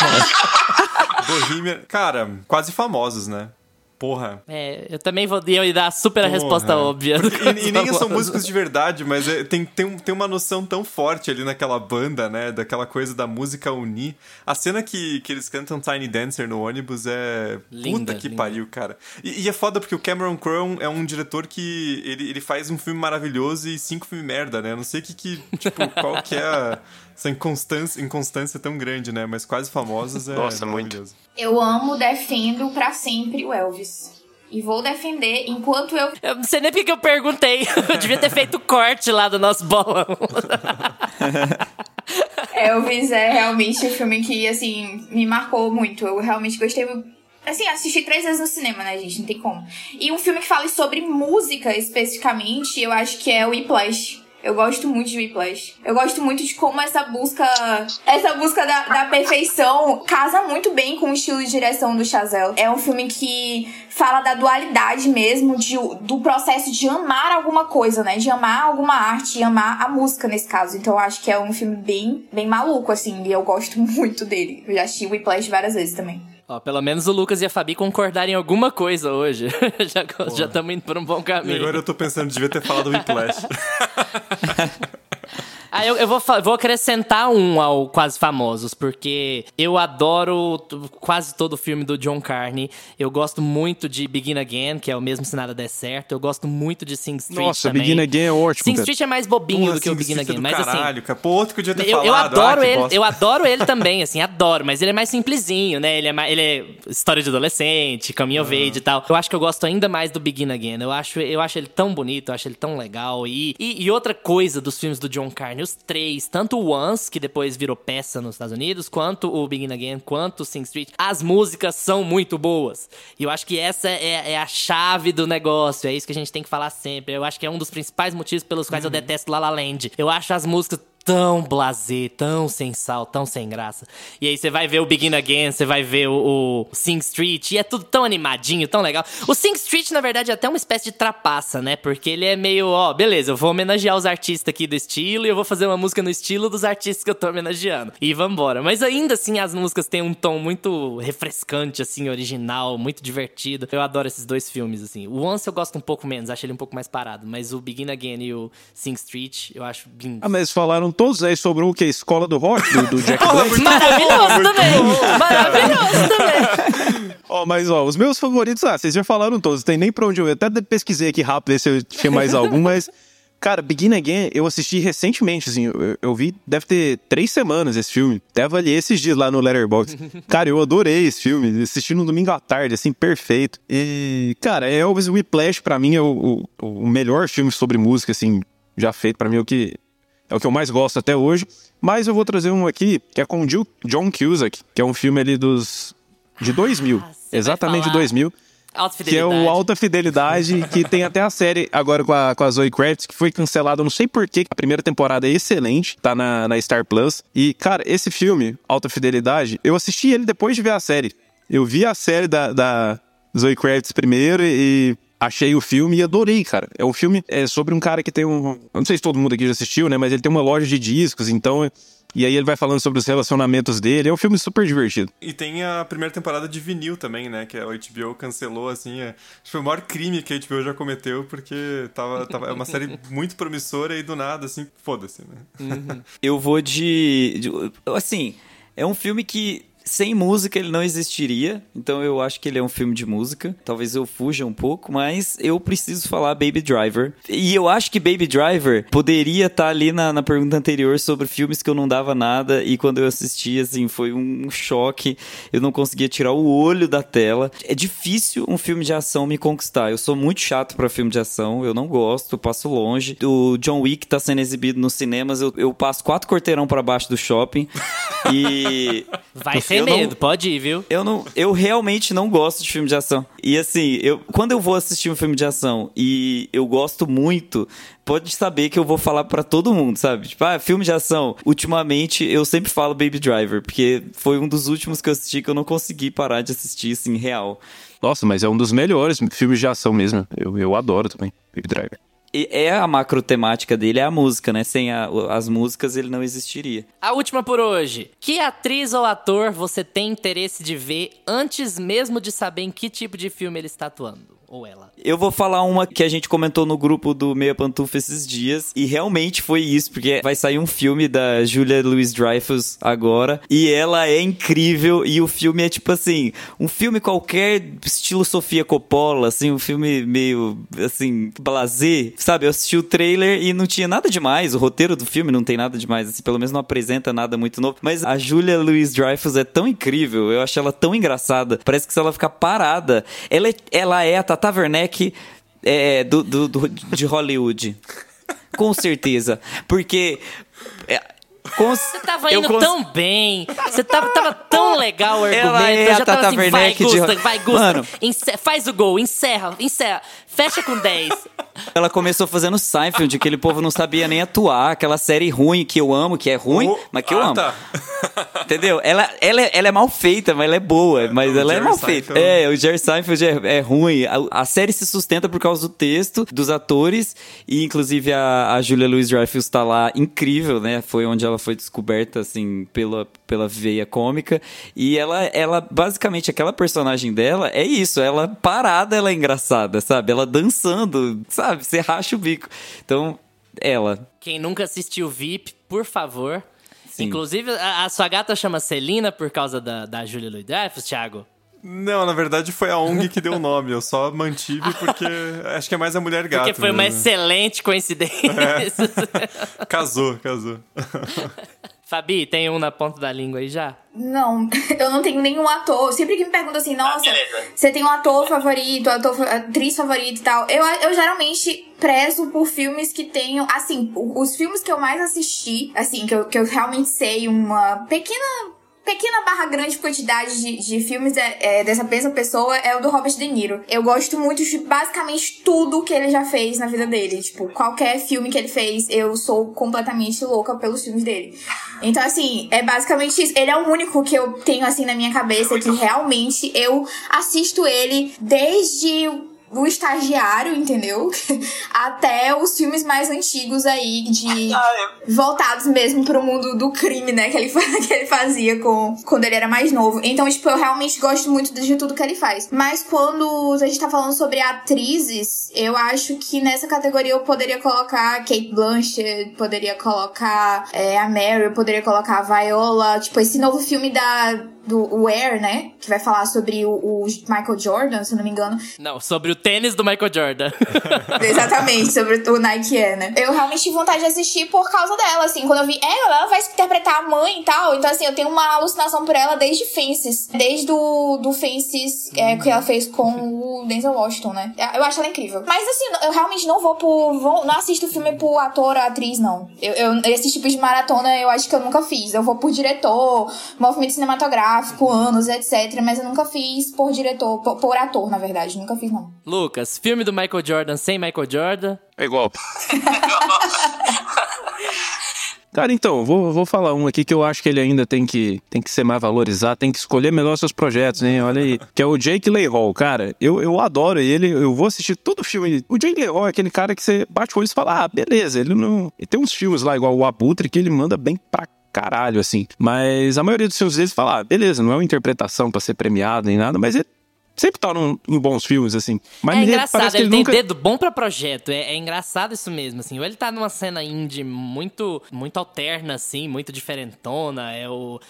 Bohemian. Cara, quase famosos, né? Porra. É, eu também vou eu ia dar super a Porra. resposta óbvia. do E, e nem são músicos de verdade, mas é- tem, tem, um- tem uma noção tão forte ali naquela banda, né? Daquela coisa da música unir. A cena que, que eles cantam Tiny Dancer no ônibus é. Linda, Puta que linda. pariu, cara. E, e é foda porque o Cameron Crowe é um diretor que ele, ele faz um filme maravilhoso e cinco filmes merda, né? Eu não sei que, que tipo, qual que é a- essa inconstância, inconstância tão grande, né? Mas quase famosos é. Nossa, muito. Eu amo, defendo pra sempre o Elvis. E vou defender enquanto eu. Eu não sei nem porque que eu perguntei. Eu devia ter feito corte lá do nosso bolão. Elvis é realmente um filme que, assim, me marcou muito. Eu realmente gostei. Assim, assisti três vezes no cinema, né, gente? Não tem como. E um filme que fale sobre música especificamente, eu acho que é o Whiplash. Eu gosto muito de Whiplash. Eu gosto muito de como essa busca. Essa busca da, da perfeição casa muito bem com o estilo de direção do Chazelle. É um filme que fala da dualidade mesmo, de, do processo de amar alguma coisa, né? De amar alguma arte amar a música nesse caso. Então eu acho que é um filme bem, bem maluco, assim, e eu gosto muito dele. Eu já assisti Whiplash várias vezes também. Ó, pelo menos o Lucas e a Fabi concordarem em alguma coisa hoje. já estamos indo por um bom E caminho. agora eu tô pensando, devia ter falado Whiplash. Ah, eu, eu vou, vou acrescentar um ao Quase Famosos, porque eu adoro quase todo o filme do John Carney. Eu gosto muito de Begin Again, que é o mesmo Se Nada Der Certo. Eu gosto muito de Sing Street Nossa, também. Begin Again é ótimo, Sing. Street é mais bobinho Porra, do que o Sing Begin Street é Again, do mas assim... caralho, cara. Pô, outro que eu devia ter Eu, eu falado. adoro ah, ele, bosta. eu adoro ele também, assim, adoro, mas ele é mais simplesinho, né? Ele é, mais, ele é história de adolescente, caminho of age e tal. Eu acho que eu gosto ainda mais do Begin Again. Eu acho, eu acho ele tão bonito, eu acho ele tão legal. E, e, e outra coisa dos filmes do John Carney, os três, tanto o Once, que depois virou peça nos Estados Unidos, quanto o Begin Again, quanto o Sing Street, as músicas são muito boas. E eu acho que essa é, é a chave do negócio, é isso que a gente tem que falar sempre. Eu acho que é um dos principais motivos pelos quais eu detesto La La Land. Eu acho as músicas tão blasé, tão sem sal, tão sem graça. E aí você vai ver o Begin Again, você vai ver o, o Sing Street, e é tudo tão animadinho, tão legal. O Sing Street, na verdade, é até uma espécie de trapaça, né? Porque ele é meio, ó, beleza, eu vou homenagear os artistas aqui do estilo e eu vou fazer uma música no estilo dos artistas que eu tô homenageando. E vambora. Mas ainda assim, as músicas têm um tom muito refrescante, assim, original, muito divertido. Eu adoro esses dois filmes, assim. O Once eu gosto um pouco menos, acho ele um pouco mais parado. Mas o Begin Again e o Sing Street, eu acho lindo. Ah, mas falaram todos aí sobre o que? Escola do Rock, do, do Jack Black. Maravilhoso também! Maravilhoso também! Ó, mas ó, os meus favoritos, ah, vocês já falaram todos, tem nem pra onde eu ir. Até pesquisei aqui rápido ver se eu tinha mais algum, mas. Cara, Begin Again, eu assisti recentemente, assim, eu, eu vi, deve ter três semanas esse filme. Até avaliei esses dias lá no Letterboxd. cara, eu adorei esse filme, assisti no domingo à tarde, assim, perfeito. E, cara, Elvis Whiplash, pra mim, é o, o, o melhor filme sobre música, assim, já feito. Pra mim, é o que, é o que eu mais gosto até hoje. Mas eu vou trazer um aqui, que é com o John Cusack, que é um filme ali dos... de 2000. Ah, exatamente de 2000 que é o Alta Fidelidade, que tem até a série agora com a, com a Zoe Kravitz, que foi cancelada, não sei porquê. A primeira temporada é excelente, tá na, na Star Plus. E, cara, esse filme, Alta Fidelidade, eu assisti ele depois de ver a série. Eu vi a série da, da Zoe Kravitz primeiro e achei o filme e adorei, cara. É um filme é sobre um cara que tem um. Eu não sei se todo mundo aqui já assistiu, né? Mas ele tem uma loja de discos, então e aí ele vai falando sobre os relacionamentos dele. É um filme super divertido. E tem a primeira temporada de vinil também, né? Que a HBO cancelou, assim. É... Foi o maior crime que a HBO já cometeu, porque tava, tava... é uma série muito promissora e do nada, assim, foda-se, né? Uhum. Eu vou de, de. Assim, é um filme que sem música ele não existiria, então eu acho que ele é um filme de música. Talvez eu fuja um pouco, mas eu preciso falar Baby Driver. E eu acho que Baby Driver poderia estar tá ali na, na pergunta anterior sobre filmes que eu não dava nada e quando eu assisti, assim, foi um choque. Eu não conseguia tirar o olho da tela. É difícil um filme de ação me conquistar. Eu sou muito chato para filme de ação, eu não gosto, passo longe. O John Wick tá sendo exibido nos cinemas, eu, eu passo quatro quarteirão para baixo do shopping e. Vai ser sem medo, não, pode ir, viu? Eu não, eu realmente não gosto de filme de ação. E assim, eu quando eu vou assistir um filme de ação e eu gosto muito, pode saber que eu vou falar para todo mundo, sabe? Tipo, ah, filme de ação. Ultimamente eu sempre falo Baby Driver, porque foi um dos últimos que eu assisti que eu não consegui parar de assistir assim real. Nossa, mas é um dos melhores filmes de ação mesmo. Eu, eu adoro também, Baby Driver é a macro temática dele, é a música, né? Sem a, as músicas ele não existiria. A última por hoje. Que atriz ou ator você tem interesse de ver antes mesmo de saber em que tipo de filme ele está atuando? ou ela? Eu vou falar uma que a gente comentou no grupo do Meia Pantufa esses dias, e realmente foi isso, porque vai sair um filme da Julia Louis-Dreyfus agora, e ela é incrível, e o filme é tipo assim, um filme qualquer, estilo Sofia Coppola, assim, um filme meio, assim, blazer, sabe? Eu assisti o trailer e não tinha nada demais, o roteiro do filme não tem nada demais, assim, pelo menos não apresenta nada muito novo, mas a Julia Louis-Dreyfus é tão incrível, eu acho ela tão engraçada, parece que se ela ficar parada, ela é, ela é a Tata Werneck é, do, do, do, de Hollywood. Com certeza. Porque. É, você tava indo cons... tão bem, você tava, tava tão legal o argumento. Ela é eu já tava assim, vai, Gusta, de... vai, Gusta, Mano. faz o gol, encerra, encerra, fecha com 10. Ela começou fazendo Seinfeld, aquele povo não sabia nem atuar, aquela série ruim que eu amo, que é ruim, oh, mas que eu ah, amo. Tá. Entendeu? Ela, ela, é, ela é mal feita, mas ela é boa, é, mas ela é Jerry é mal Seinfeld. feita. É, o Jerry Seinfeld é, é ruim. A, a, série se sustenta por causa do texto, dos atores, e inclusive a, a Julia Louis-Dreyfus tá lá incrível, né? Foi onde ela foi descoberta, assim, pela, pela veia cômica. E ela, ela, basicamente, aquela personagem dela é isso, ela parada, ela é engraçada, sabe? Ela dançando, sabe? Você racha o bico. Então, ela. Quem nunca assistiu VIP, por favor. Sim. Inclusive, a, a, sua gata chama Celina por causa da, da Julia Louis-Dreyfus, Thiago? Não, na verdade foi a ONG que deu o nome. Eu só mantive porque acho que é mais a mulher gata. Porque foi mesmo. uma excelente coincidência. É. Casou, casou. Fabi, tem um na ponta da língua aí já? Não, eu não tenho nenhum ator. Sempre que me perguntam assim, nossa, ah, você tem um ator favorito, ator, atriz favorita e tal. Eu, eu geralmente prezo por filmes que tenham, assim, os filmes que eu mais assisti, assim, que eu, que eu realmente sei uma pequena pequena barra grande quantidade de, de filmes é, é, dessa mesma pessoa é o do Robert De Niro. Eu gosto muito de basicamente tudo que ele já fez na vida dele. Tipo, qualquer filme que ele fez, eu sou completamente louca pelos filmes dele. Então, assim, é basicamente isso. Ele é o único que eu tenho, assim, na minha cabeça que realmente eu assisto ele desde o estagiário, entendeu? Até os filmes mais antigos aí de voltados mesmo pro mundo do crime, né, que ele, que ele fazia com quando ele era mais novo. Então, tipo, eu realmente gosto muito de tudo que ele faz. Mas quando a gente tá falando sobre atrizes, eu acho que nessa categoria eu poderia colocar Kate Blanchett, poderia colocar é, a Mary, eu poderia colocar a Viola, tipo, esse novo filme da do Wear, né? Que vai falar sobre o, o Michael Jordan, se eu não me engano. Não, sobre o tênis do Michael Jordan. Exatamente, sobre o Nike Air, né? Eu realmente tive vontade de assistir por causa dela, assim. Quando eu vi ela, ela vai interpretar a mãe e tal. Então, assim, eu tenho uma alucinação por ela desde Fences. Desde do, do Fences é, que ela fez com o Denzel Washington, né? Eu acho ela incrível. Mas, assim, eu realmente não vou por... Vou, não assisto filme por ator ou atriz, não. Eu, eu, esse tipo de maratona eu acho que eu nunca fiz. Eu vou por diretor, movimento cinematográfico, anos, etc. Mas eu nunca fiz por diretor, por, por ator, na verdade. Nunca fiz, não. Lucas, filme do Michael Jordan sem Michael Jordan? É igual. Cara, então, vou, vou falar um aqui que eu acho que ele ainda tem que, tem que ser mais valorizado, tem que escolher melhor seus projetos, hein? Olha aí. Que é o Jake Leihall, cara. Eu, eu adoro ele, eu vou assistir todo o filme. O Jake Leihall é aquele cara que você bate o olho e fala, ah, beleza, ele não... Ele tem uns filmes lá, igual o Abutre, que ele manda bem pra caralho, assim. Mas a maioria dos filmes deles fala, ah, beleza, não é uma interpretação para ser premiado nem nada, mas ele sempre tá num, em bons filmes, assim. Mas é me engraçado, parece que ele, ele tem nunca... dedo bom pra projeto. É, é engraçado isso mesmo, assim. Ou ele tá numa cena indie muito, muito alterna, assim, muito diferentona. É o.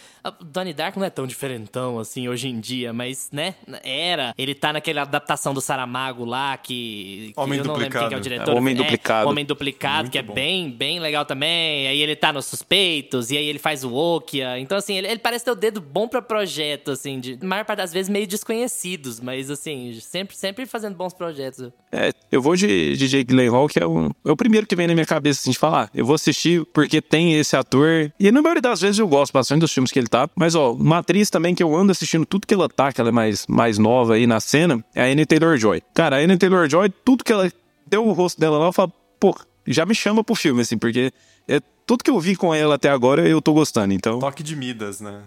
Donnie Dark não é tão diferentão, assim, hoje em dia, mas, né? Era. Ele tá naquela adaptação do Saramago lá, que. que Homem eu não lembro quem que é o Duplicado. diretor. É, Homem Duplicado. Homem Duplicado, Muito que é bom. bem, bem legal também. Aí ele tá nos Suspeitos, e aí ele faz o Okia. Então, assim, ele, ele parece ter o dedo bom pra projeto, assim, de. A maior parte das vezes meio desconhecidos, mas, assim, sempre, sempre fazendo bons projetos. É, eu vou de, de Jake Gyllenhaal, que é o, é o primeiro que vem na minha cabeça, assim, de falar. Eu vou assistir porque tem esse ator. E na maioria das vezes eu gosto bastante dos filmes que ele tá. Mas, ó, uma atriz também que eu ando assistindo tudo que ela tá, que ela é mais, mais nova aí na cena, é a Anne Taylor-Joy. Cara, a Anne Taylor-Joy, tudo que ela deu o rosto dela lá, eu falo, pô, já me chama pro filme, assim, porque é, tudo que eu vi com ela até agora eu tô gostando, então... Toque de Midas, né?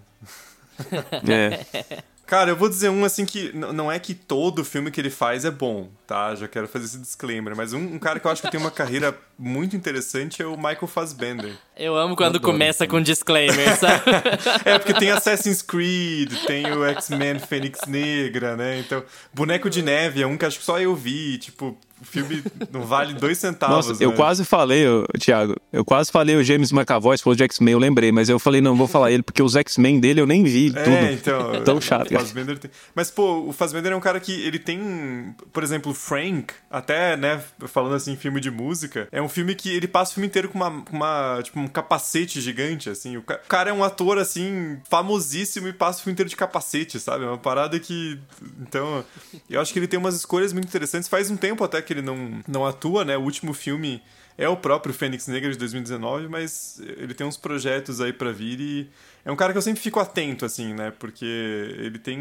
É. Cara, eu vou dizer um assim que não é que todo filme que ele faz é bom, tá? Já quero fazer esse disclaimer, mas um, um cara que eu acho que tem uma carreira muito interessante é o Michael Fassbender. Eu amo quando Adoro. começa com disclaimer, sabe? É, porque tem Assassin's Creed, tem o X-Men Fênix Negra, né? Então, Boneco de Neve é um que acho que só eu vi, tipo, o filme não vale dois centavos. Nossa, eu né? quase falei, Thiago, eu quase falei o James McAvoy, se fosse de X-Men, eu lembrei, mas eu falei, não, vou falar ele, porque os X-Men dele eu nem vi tudo. É, então. Tão chato, tem... Mas, pô, o Fassbender é um cara que ele tem. Por exemplo, Frank, até, né, falando assim, filme de música, é um filme que ele passa o filme inteiro com uma. Com uma tipo, um capacete gigante, assim. O cara é um ator, assim, famosíssimo e passa o filme inteiro de capacete, sabe? É uma parada que. Então, eu acho que ele tem umas escolhas muito interessantes. Faz um tempo até que ele não, não atua, né? O último filme. É o próprio Fênix Negra de 2019, mas ele tem uns projetos aí pra vir e é um cara que eu sempre fico atento, assim, né? Porque ele tem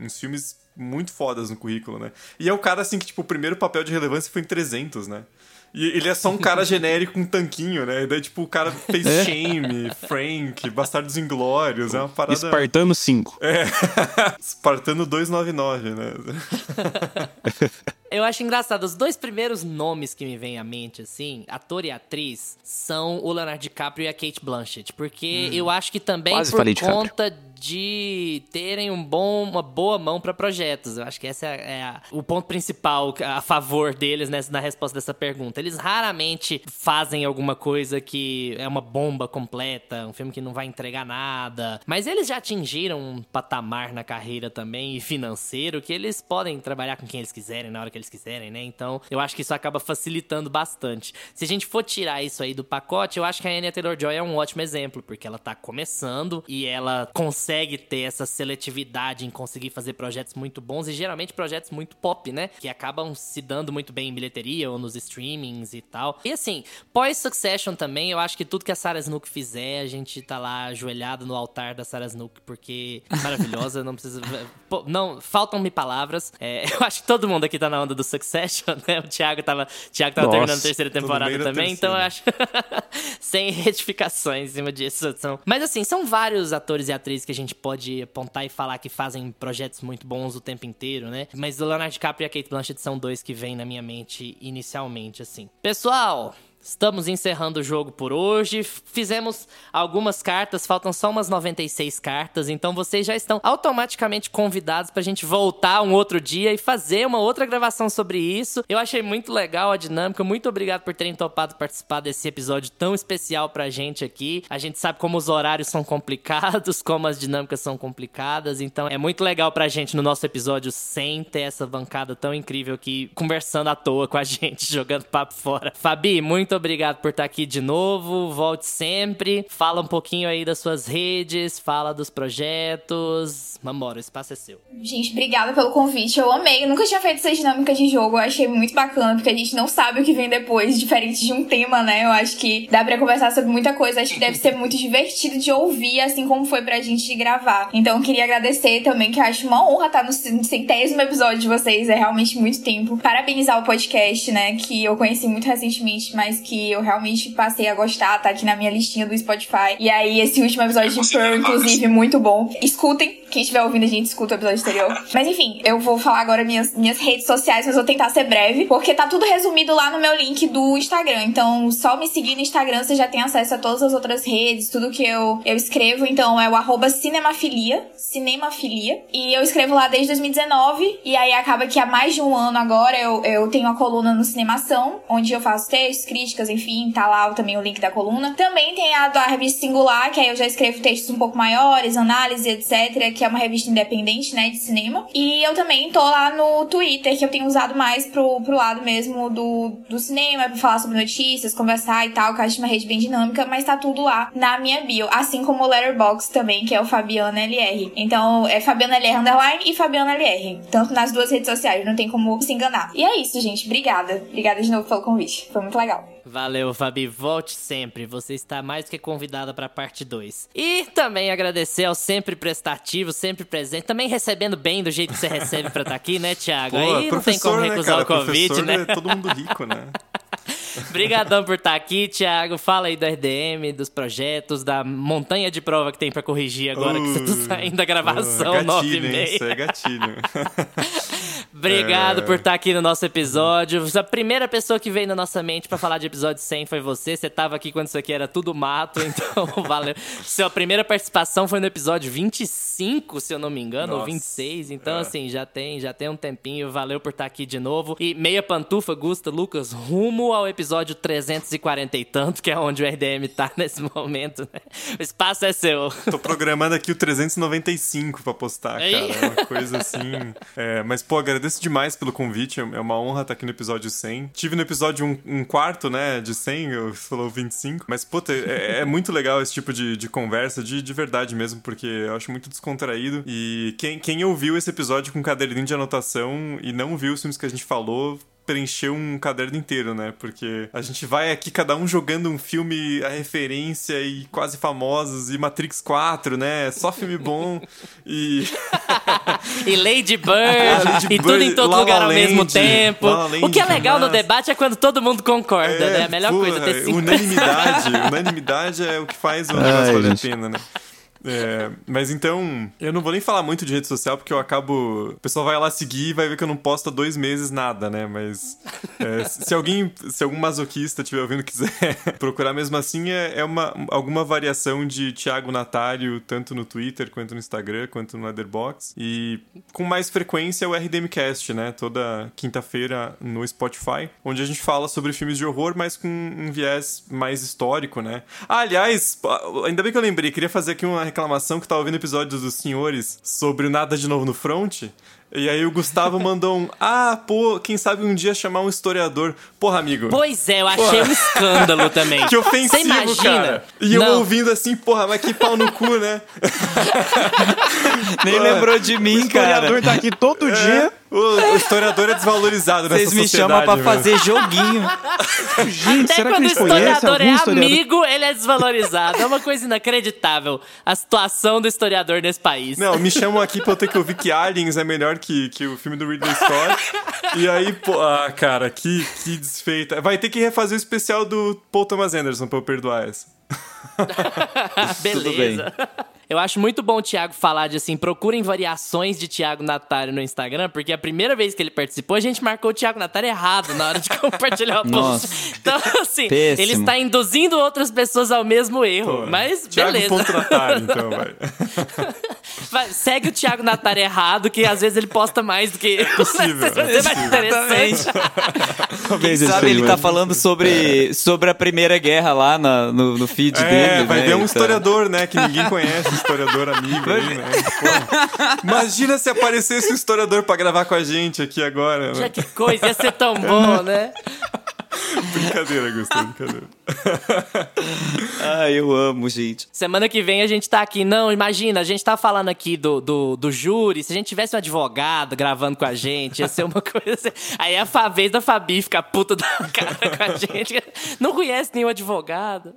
uns filmes muito fodas no currículo, né? E é o cara, assim, que, tipo, o primeiro papel de relevância foi em 300, né? E ele é só um cara genérico com um tanquinho, né? E daí, tipo, o cara fez É. Shame, Frank, Bastardos Inglórios, é uma parada... Espartano 5. É, Espartano 299, né? Eu acho engraçado, os dois primeiros nomes que me vêm à mente, assim, ator e atriz, são o Leonardo DiCaprio e a Kate Blanchett. Porque eu acho que também Quase por DiCaprio. conta de terem um bom, uma boa mão pra projetos. Eu acho que esse é, é a- o ponto principal a favor deles nessa, na resposta dessa pergunta. Eles raramente fazem alguma coisa que é uma bomba completa, um filme que não vai entregar nada. Mas eles já atingiram um patamar na carreira também e financeiro que eles podem trabalhar com quem eles quiserem, na hora que eles quiserem, né? Então, eu acho que isso acaba facilitando bastante. Se a gente for tirar isso aí do pacote, eu acho que a Anya Taylor-Joy é um ótimo exemplo, porque ela tá começando e ela consegue ter essa seletividade em conseguir fazer projetos muito bons e geralmente projetos muito pop, né? Que acabam se dando muito bem em bilheteria ou nos streamings e tal. E assim, pós-Succession também, eu acho que tudo que a Sarah Snook fizer, a gente tá lá ajoelhado no altar da Sarah Snook, porque é maravilhosa, não precisa... Pô, não, faltam-me palavras. É, eu acho que todo mundo aqui tá na onda do Succession, né? O Thiago tava, Thiago tava Nossa, terminando a terceira temporada também, então eu terceira. acho... Sem retificações em cima disso. São... Mas assim, são vários atores e atrizes que a gente pode apontar e falar que fazem projetos muito bons o tempo inteiro, né? Mas o Leonardo DiCaprio e a Kate Blanchett são dois que vêm na minha mente inicialmente, assim. Pessoal, Estamos encerrando o jogo por hoje. Fizemos algumas cartas, faltam só umas 96 cartas, então vocês já estão automaticamente convidados pra gente voltar um outro dia e fazer uma outra gravação sobre isso. Eu achei muito legal a dinâmica. Muito obrigado por terem topado participar desse episódio tão especial pra gente aqui. A gente sabe como os horários são complicados, como as dinâmicas são complicadas, então é muito legal pra gente no nosso episódio 100 ter essa bancada tão incrível aqui conversando à toa com a gente, jogando papo fora. Fabi, muito obrigado por estar aqui de novo. Volte sempre. Fala um pouquinho aí das suas redes, fala dos projetos. Vambora, o espaço é seu. Gente, obrigada pelo convite. Eu amei. Eu nunca tinha feito essa dinâmica de jogo. Eu achei muito bacana, porque a gente não sabe o que vem depois, diferente de um tema, né? Eu acho que dá pra conversar sobre muita coisa. Acho que deve ser muito divertido de ouvir, assim como foi pra gente de gravar. Então, eu queria agradecer também, que eu acho uma honra estar no centésimo episódio de vocês. É realmente muito tempo. Parabenizar o podcast, né? Que eu conheci muito recentemente, mas que eu realmente passei a gostar. Tá aqui na minha listinha do Spotify. E aí, esse último episódio de Pearl, inclusive, muito bom. Escutem. Quem estiver ouvindo, a gente escuta o episódio anterior. Mas enfim, eu vou falar agora minhas, minhas redes sociais, mas vou tentar ser breve, porque tá tudo resumido lá no meu link do Instagram. Então, só me seguir no Instagram, você já tem acesso a todas as outras redes, tudo que eu, eu escrevo. Então, é o arroba cinemafilia, cinemafilia. E eu escrevo lá desde 2019, e aí acaba que há mais de um ano agora eu, eu tenho a coluna no Cinemação, onde eu faço textos, críticas, enfim, tá lá também o link da coluna. Também tem a da revista Singular, que aí eu já escrevo textos um pouco maiores, análise, etc., que é uma revista independente, né, de cinema. E eu também tô lá no Twitter, que eu tenho usado mais pro, pro lado mesmo do, do cinema, pra falar sobre notícias, conversar e tal, que eu acho uma rede bem dinâmica, mas tá tudo lá na minha bio. Assim como o Letterboxd também, que é o Fabiana LR. Então, é Fabiana LR underline e Fabiana LR. Tanto nas duas redes sociais, não tem como se enganar. E é isso, gente. Obrigada. Obrigada de novo pelo convite. Foi muito legal. Valeu, Fabi. Volte sempre. Você está mais que convidada para a parte 2. E também agradecer ao sempre prestativo, sempre presente. Também recebendo bem do jeito que você recebe para estar tá aqui, né, Thiago? Pô, Aí não tem como recusar né, o convite, né? Todo mundo rico, né? Obrigadão por estar tá aqui, Thiago. Fala aí do RDM, dos projetos, da montanha de prova que tem para corrigir agora uh, que você tá saindo da gravação uh, 9 e meia. Isso é gatilho. Obrigado é... por estar tá aqui no nosso episódio. A primeira pessoa que veio na nossa mente para falar de episódio 100 foi você. Você tava aqui quando isso aqui era tudo mato, então valeu. Sua primeira participação foi no episódio 25, se eu não me engano, nossa. ou 26. Então, é. assim, já tem, já tem um tempinho. Valeu por estar aqui de novo. E meia pantufa, Gusta, Lucas, rumo ao episódio 340 e tanto, que é onde o RDM tá nesse momento, né? O espaço é seu. Tô programando aqui o 395 pra postar, cara. É uma coisa assim. É, mas, pô, agradeço demais pelo convite. É uma honra estar aqui no episódio 100. Tive no episódio um, um quarto, né, de 100, você falou 25. Mas, puta, é, é muito legal esse tipo de, de conversa, de, de verdade mesmo, porque eu acho muito descontraído. E quem, quem ouviu esse episódio com caderninho de anotação e não viu os filmes que a gente falou, preencher um caderno inteiro, né? Porque a gente vai aqui cada um jogando um filme a referência e quase famosos e Matrix 4, né? Só filme bom e e Lady Bird Lady e Bird, tudo em todo Lala lugar ao Land, mesmo tempo. o que é legal no debate é quando todo mundo concorda, é, né? A melhor porra, coisa é ter unanimidade, unanimidade é o que faz o negócio valer a pena, né? É, mas então, eu não vou nem falar muito de rede social porque eu acabo. O pessoal vai lá seguir e vai ver que eu não posto há dois meses nada, né? Mas é, se alguém, se algum masoquista estiver ouvindo quiser procurar mesmo assim, é, é uma, alguma variação de Thiago Natário, tanto no Twitter, quanto no Instagram, quanto no Letterboxd. E com mais frequência o RDMcast, né? Toda quinta-feira no Spotify, onde a gente fala sobre filmes de horror, mas com um viés mais histórico, né? Ah, aliás, ainda bem que eu lembrei, queria fazer aqui uma reclamação que tava ouvindo episódios dos senhores sobre o Nada de Novo no Front. E aí o Gustavo mandou um, ah, pô, quem sabe um dia chamar um historiador. Porra, amigo. Pois é, eu achei porra. um escândalo também. que ofensivo, imagina? cara. E eu ouvindo assim, porra, mas que pau no cu, né? Nem lembrou de mim, cara. O historiador tá aqui todo é. dia. O, historiador é desvalorizado nessa Vocês me chamam pra fazer joguinho. Gente, Até será quando que o historiador é historiador? amigo, ele é desvalorizado. É uma coisa inacreditável a situação do historiador nesse país. Não, me chamam aqui pra eu ter que ouvir que Aliens é melhor que, que o filme do Ridley Scott. e aí, pô, ah, cara, que, que desfeita. Vai ter que refazer o especial do Paul Thomas Anderson pra eu perdoar essa. Beleza. Eu acho muito bom o Thiago falar de assim, procurem variações de Thiago Natário no Instagram, porque a primeira vez que ele participou, a gente marcou o Thiago Natário errado na hora de compartilhar o post. Então, assim, Péssimo. ele está induzindo outras pessoas ao mesmo erro. Pô, mas Thiago beleza. ponto Natário, então, vai. Vai, segue o Thiago Natário errado, que às vezes ele posta mais do que. possível, Vai ser mais interessante. Talvez Quem ele sabe ele tá um- falando sobre, sobre a Primeira Guerra lá na- no, no feed É, dele. vai né? ver um Então- historiador, né? Que ninguém conhece, historiador amigo aí, né? Pô, imagina se aparecesse um historiador pra gravar com a gente aqui agora. Já Né? que coisa, ia ser tão bom, né? Brincadeira, Gustavo, brincadeira. Ah, eu amo, gente. Semana que vem a gente tá aqui. Não, imagina, a gente tá falando aqui do, do, do júri. Se a gente tivesse um advogado gravando com a gente, ia ser uma coisa. assim. Aí a fa- vez da Fabi ficar puta da cara com a gente. Não conhece nenhum advogado.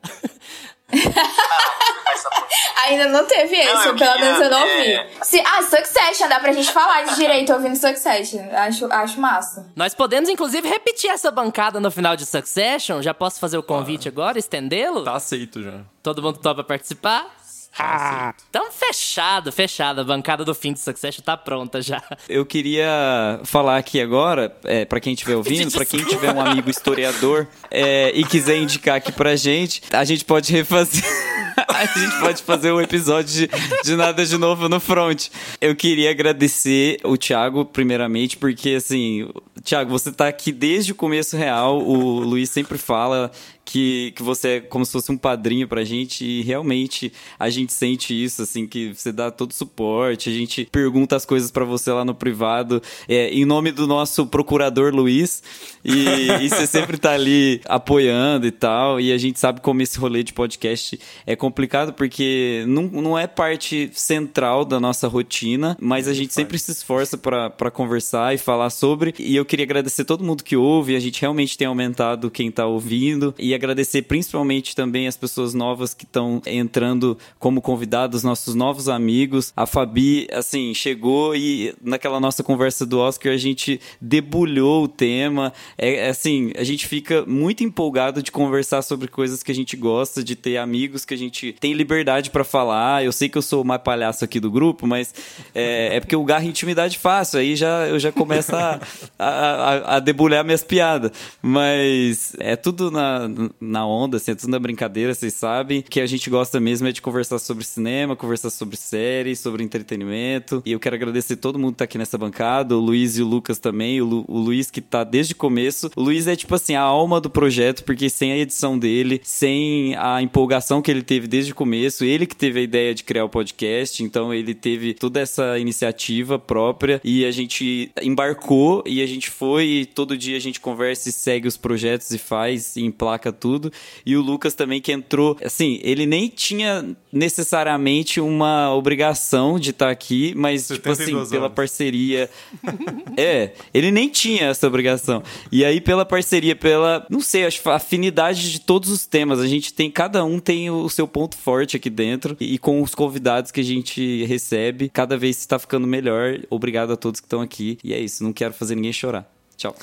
Ainda não teve esse, pelo menos eu não é, ouvi. Se, ah, Succession, dá pra gente falar de direito ouvindo Succession. Acho, acho massa. Nós podemos, inclusive, repetir essa bancada no final de Succession. Já posso fazer o convite agora, estendê-lo? Tá aceito já. Todo mundo topa participar? Ah, então fechado, fechado. A bancada do fim de Succession tá pronta já. Eu queria falar aqui agora, é, para quem estiver ouvindo, para quem tiver um amigo historiador é, e quiser indicar aqui pra gente, a gente pode refazer. A gente pode fazer um episódio de, de Nada de Novo no Front. Eu queria agradecer o Thiago, primeiramente, porque, assim, Thiago, você tá aqui desde o começo real. O Luiz sempre fala que, que você é como se fosse um padrinho pra gente e realmente a gente sente isso, assim, que você dá todo o suporte, a gente pergunta as coisas pra você lá no privado, é, em nome do nosso procurador Luiz, e, e você sempre tá ali apoiando e tal, e a gente sabe como esse rolê de podcast é complicado porque não, não é parte central da nossa rotina, mas a gente sempre se esforça pra pra conversar e falar sobre, e eu queria agradecer todo mundo que ouve, a gente realmente tem aumentado quem tá ouvindo, e agradecer principalmente também as pessoas novas que estão entrando como convidados, nossos novos amigos. A Fabi, assim, chegou e naquela nossa conversa do Oscar a gente debulhou o tema. É é assim, a gente fica muito empolgado de conversar sobre coisas que a gente gosta, de ter amigos que a gente tem liberdade pra falar. Eu sei que eu sou o mais palhaço aqui do grupo, mas é, é porque eu garro intimidade fácil, aí já, eu já começo a, a, a, a debulhar minhas piadas. Mas é tudo na, na onda, assim, é tudo na brincadeira, vocês sabem. que a gente gosta mesmo é de conversar sobre cinema, conversar sobre séries, sobre entretenimento. E eu quero agradecer todo mundo que tá aqui nessa bancada, o Luiz e o Lucas também, o, Lu- o Luiz que tá desde o começo. O Luiz é tipo assim, a alma do projeto, porque sem a edição dele, sem a empolgação que ele teve desde o começo, ele que teve a ideia de criar o podcast, então ele teve toda essa iniciativa própria e a gente embarcou e a gente foi e todo dia a gente conversa e segue os projetos e faz e emplaca tudo. E o Lucas também que entrou, assim, ele nem tinha necessariamente uma obrigação de estar aqui, mas tipo assim, 72 pela horas. parceria. é, ele nem tinha essa obrigação. E aí pela parceria, pela, não sei, acho afinidade de todos os temas, a gente tem cada um tem o seu ponto forte aqui dentro e com os convidados que a gente recebe, cada vez está ficando melhor. Obrigado a todos que estão aqui. E é isso, não quero fazer ninguém chorar. Tchau.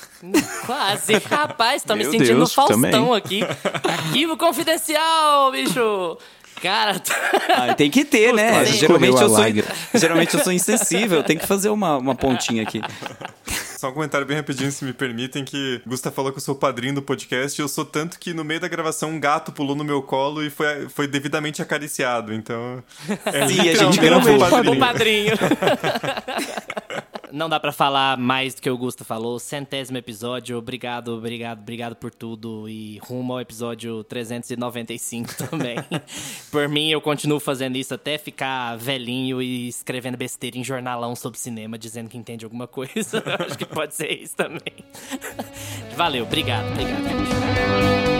Quase. Rapaz, tô me sentindo Deus, Faustão também. aqui. Arquivo confidencial, bicho. Cara, Ah, tem que ter, né? Geralmente eu, sou, geralmente eu sou insensível, tem que fazer uma, uma pontinha aqui. Só um comentário bem rapidinho, se me permitem, que o Gusta falou que eu sou o padrinho do podcast, e eu sou tanto que no meio da gravação um gato pulou no meu colo e foi, foi devidamente acariciado, então... É Sim, a gente gravou. um o padrinho. Não dá pra falar mais do que o Gusta falou. Centésimo episódio. Obrigado, obrigado, obrigado por tudo. E rumo ao episódio 395 também. por mim, eu continuo fazendo isso até ficar velhinho e escrevendo besteira em jornalão sobre cinema, dizendo que entende alguma coisa. Acho que pode ser isso também. Valeu, obrigado, obrigado,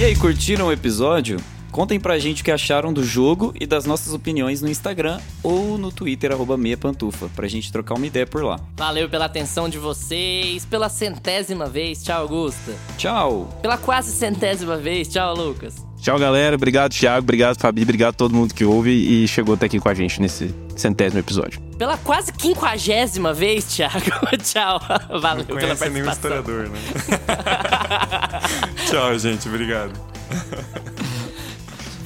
E aí, curtiram o episódio? Contem pra gente o que acharam do jogo e das nossas opiniões no Instagram ou no Twitter, arroba meia pantufa, pra gente trocar uma ideia por lá. Valeu pela atenção de vocês, pela centésima vez. Tchau, Augusta. Tchau! Pela quase centésima vez. Tchau, Lucas. Tchau, galera. Obrigado, Thiago. Obrigado, Fabi. Obrigado a todo mundo que ouve e chegou até aqui com a gente nesse centésimo episódio. Pela quase quinquagésima vez, Thiago. Tchau. Valeu Não pela conhece nenhum participação. historiador, né? Tchau, gente. Obrigado.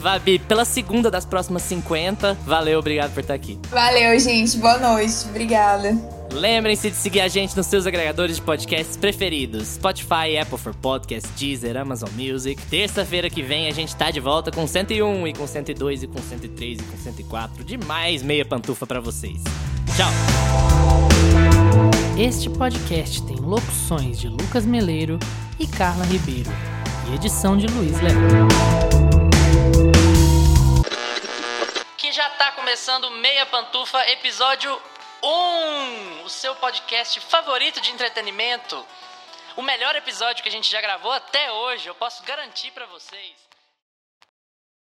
Fabi, pela segunda das próximas 50. Valeu, obrigado por estar aqui. Valeu, gente. Boa noite. Obrigada. Lembrem-se de seguir a gente nos seus agregadores de podcasts preferidos: Spotify, Apple for Podcast, Deezer, Amazon Music. Terça-feira que vem a gente tá de volta com 101 e com 102 e com 103 e com 104 de mais meia pantufa pra vocês. Tchau. Este podcast tem locuções de Lucas Meleiro e Carla Ribeiro e edição de Luiz Leão. Que já tá começando Meia Pantufa, episódio 1, o seu podcast favorito de entretenimento. O melhor episódio que a gente já gravou até hoje, eu posso garantir pra vocês.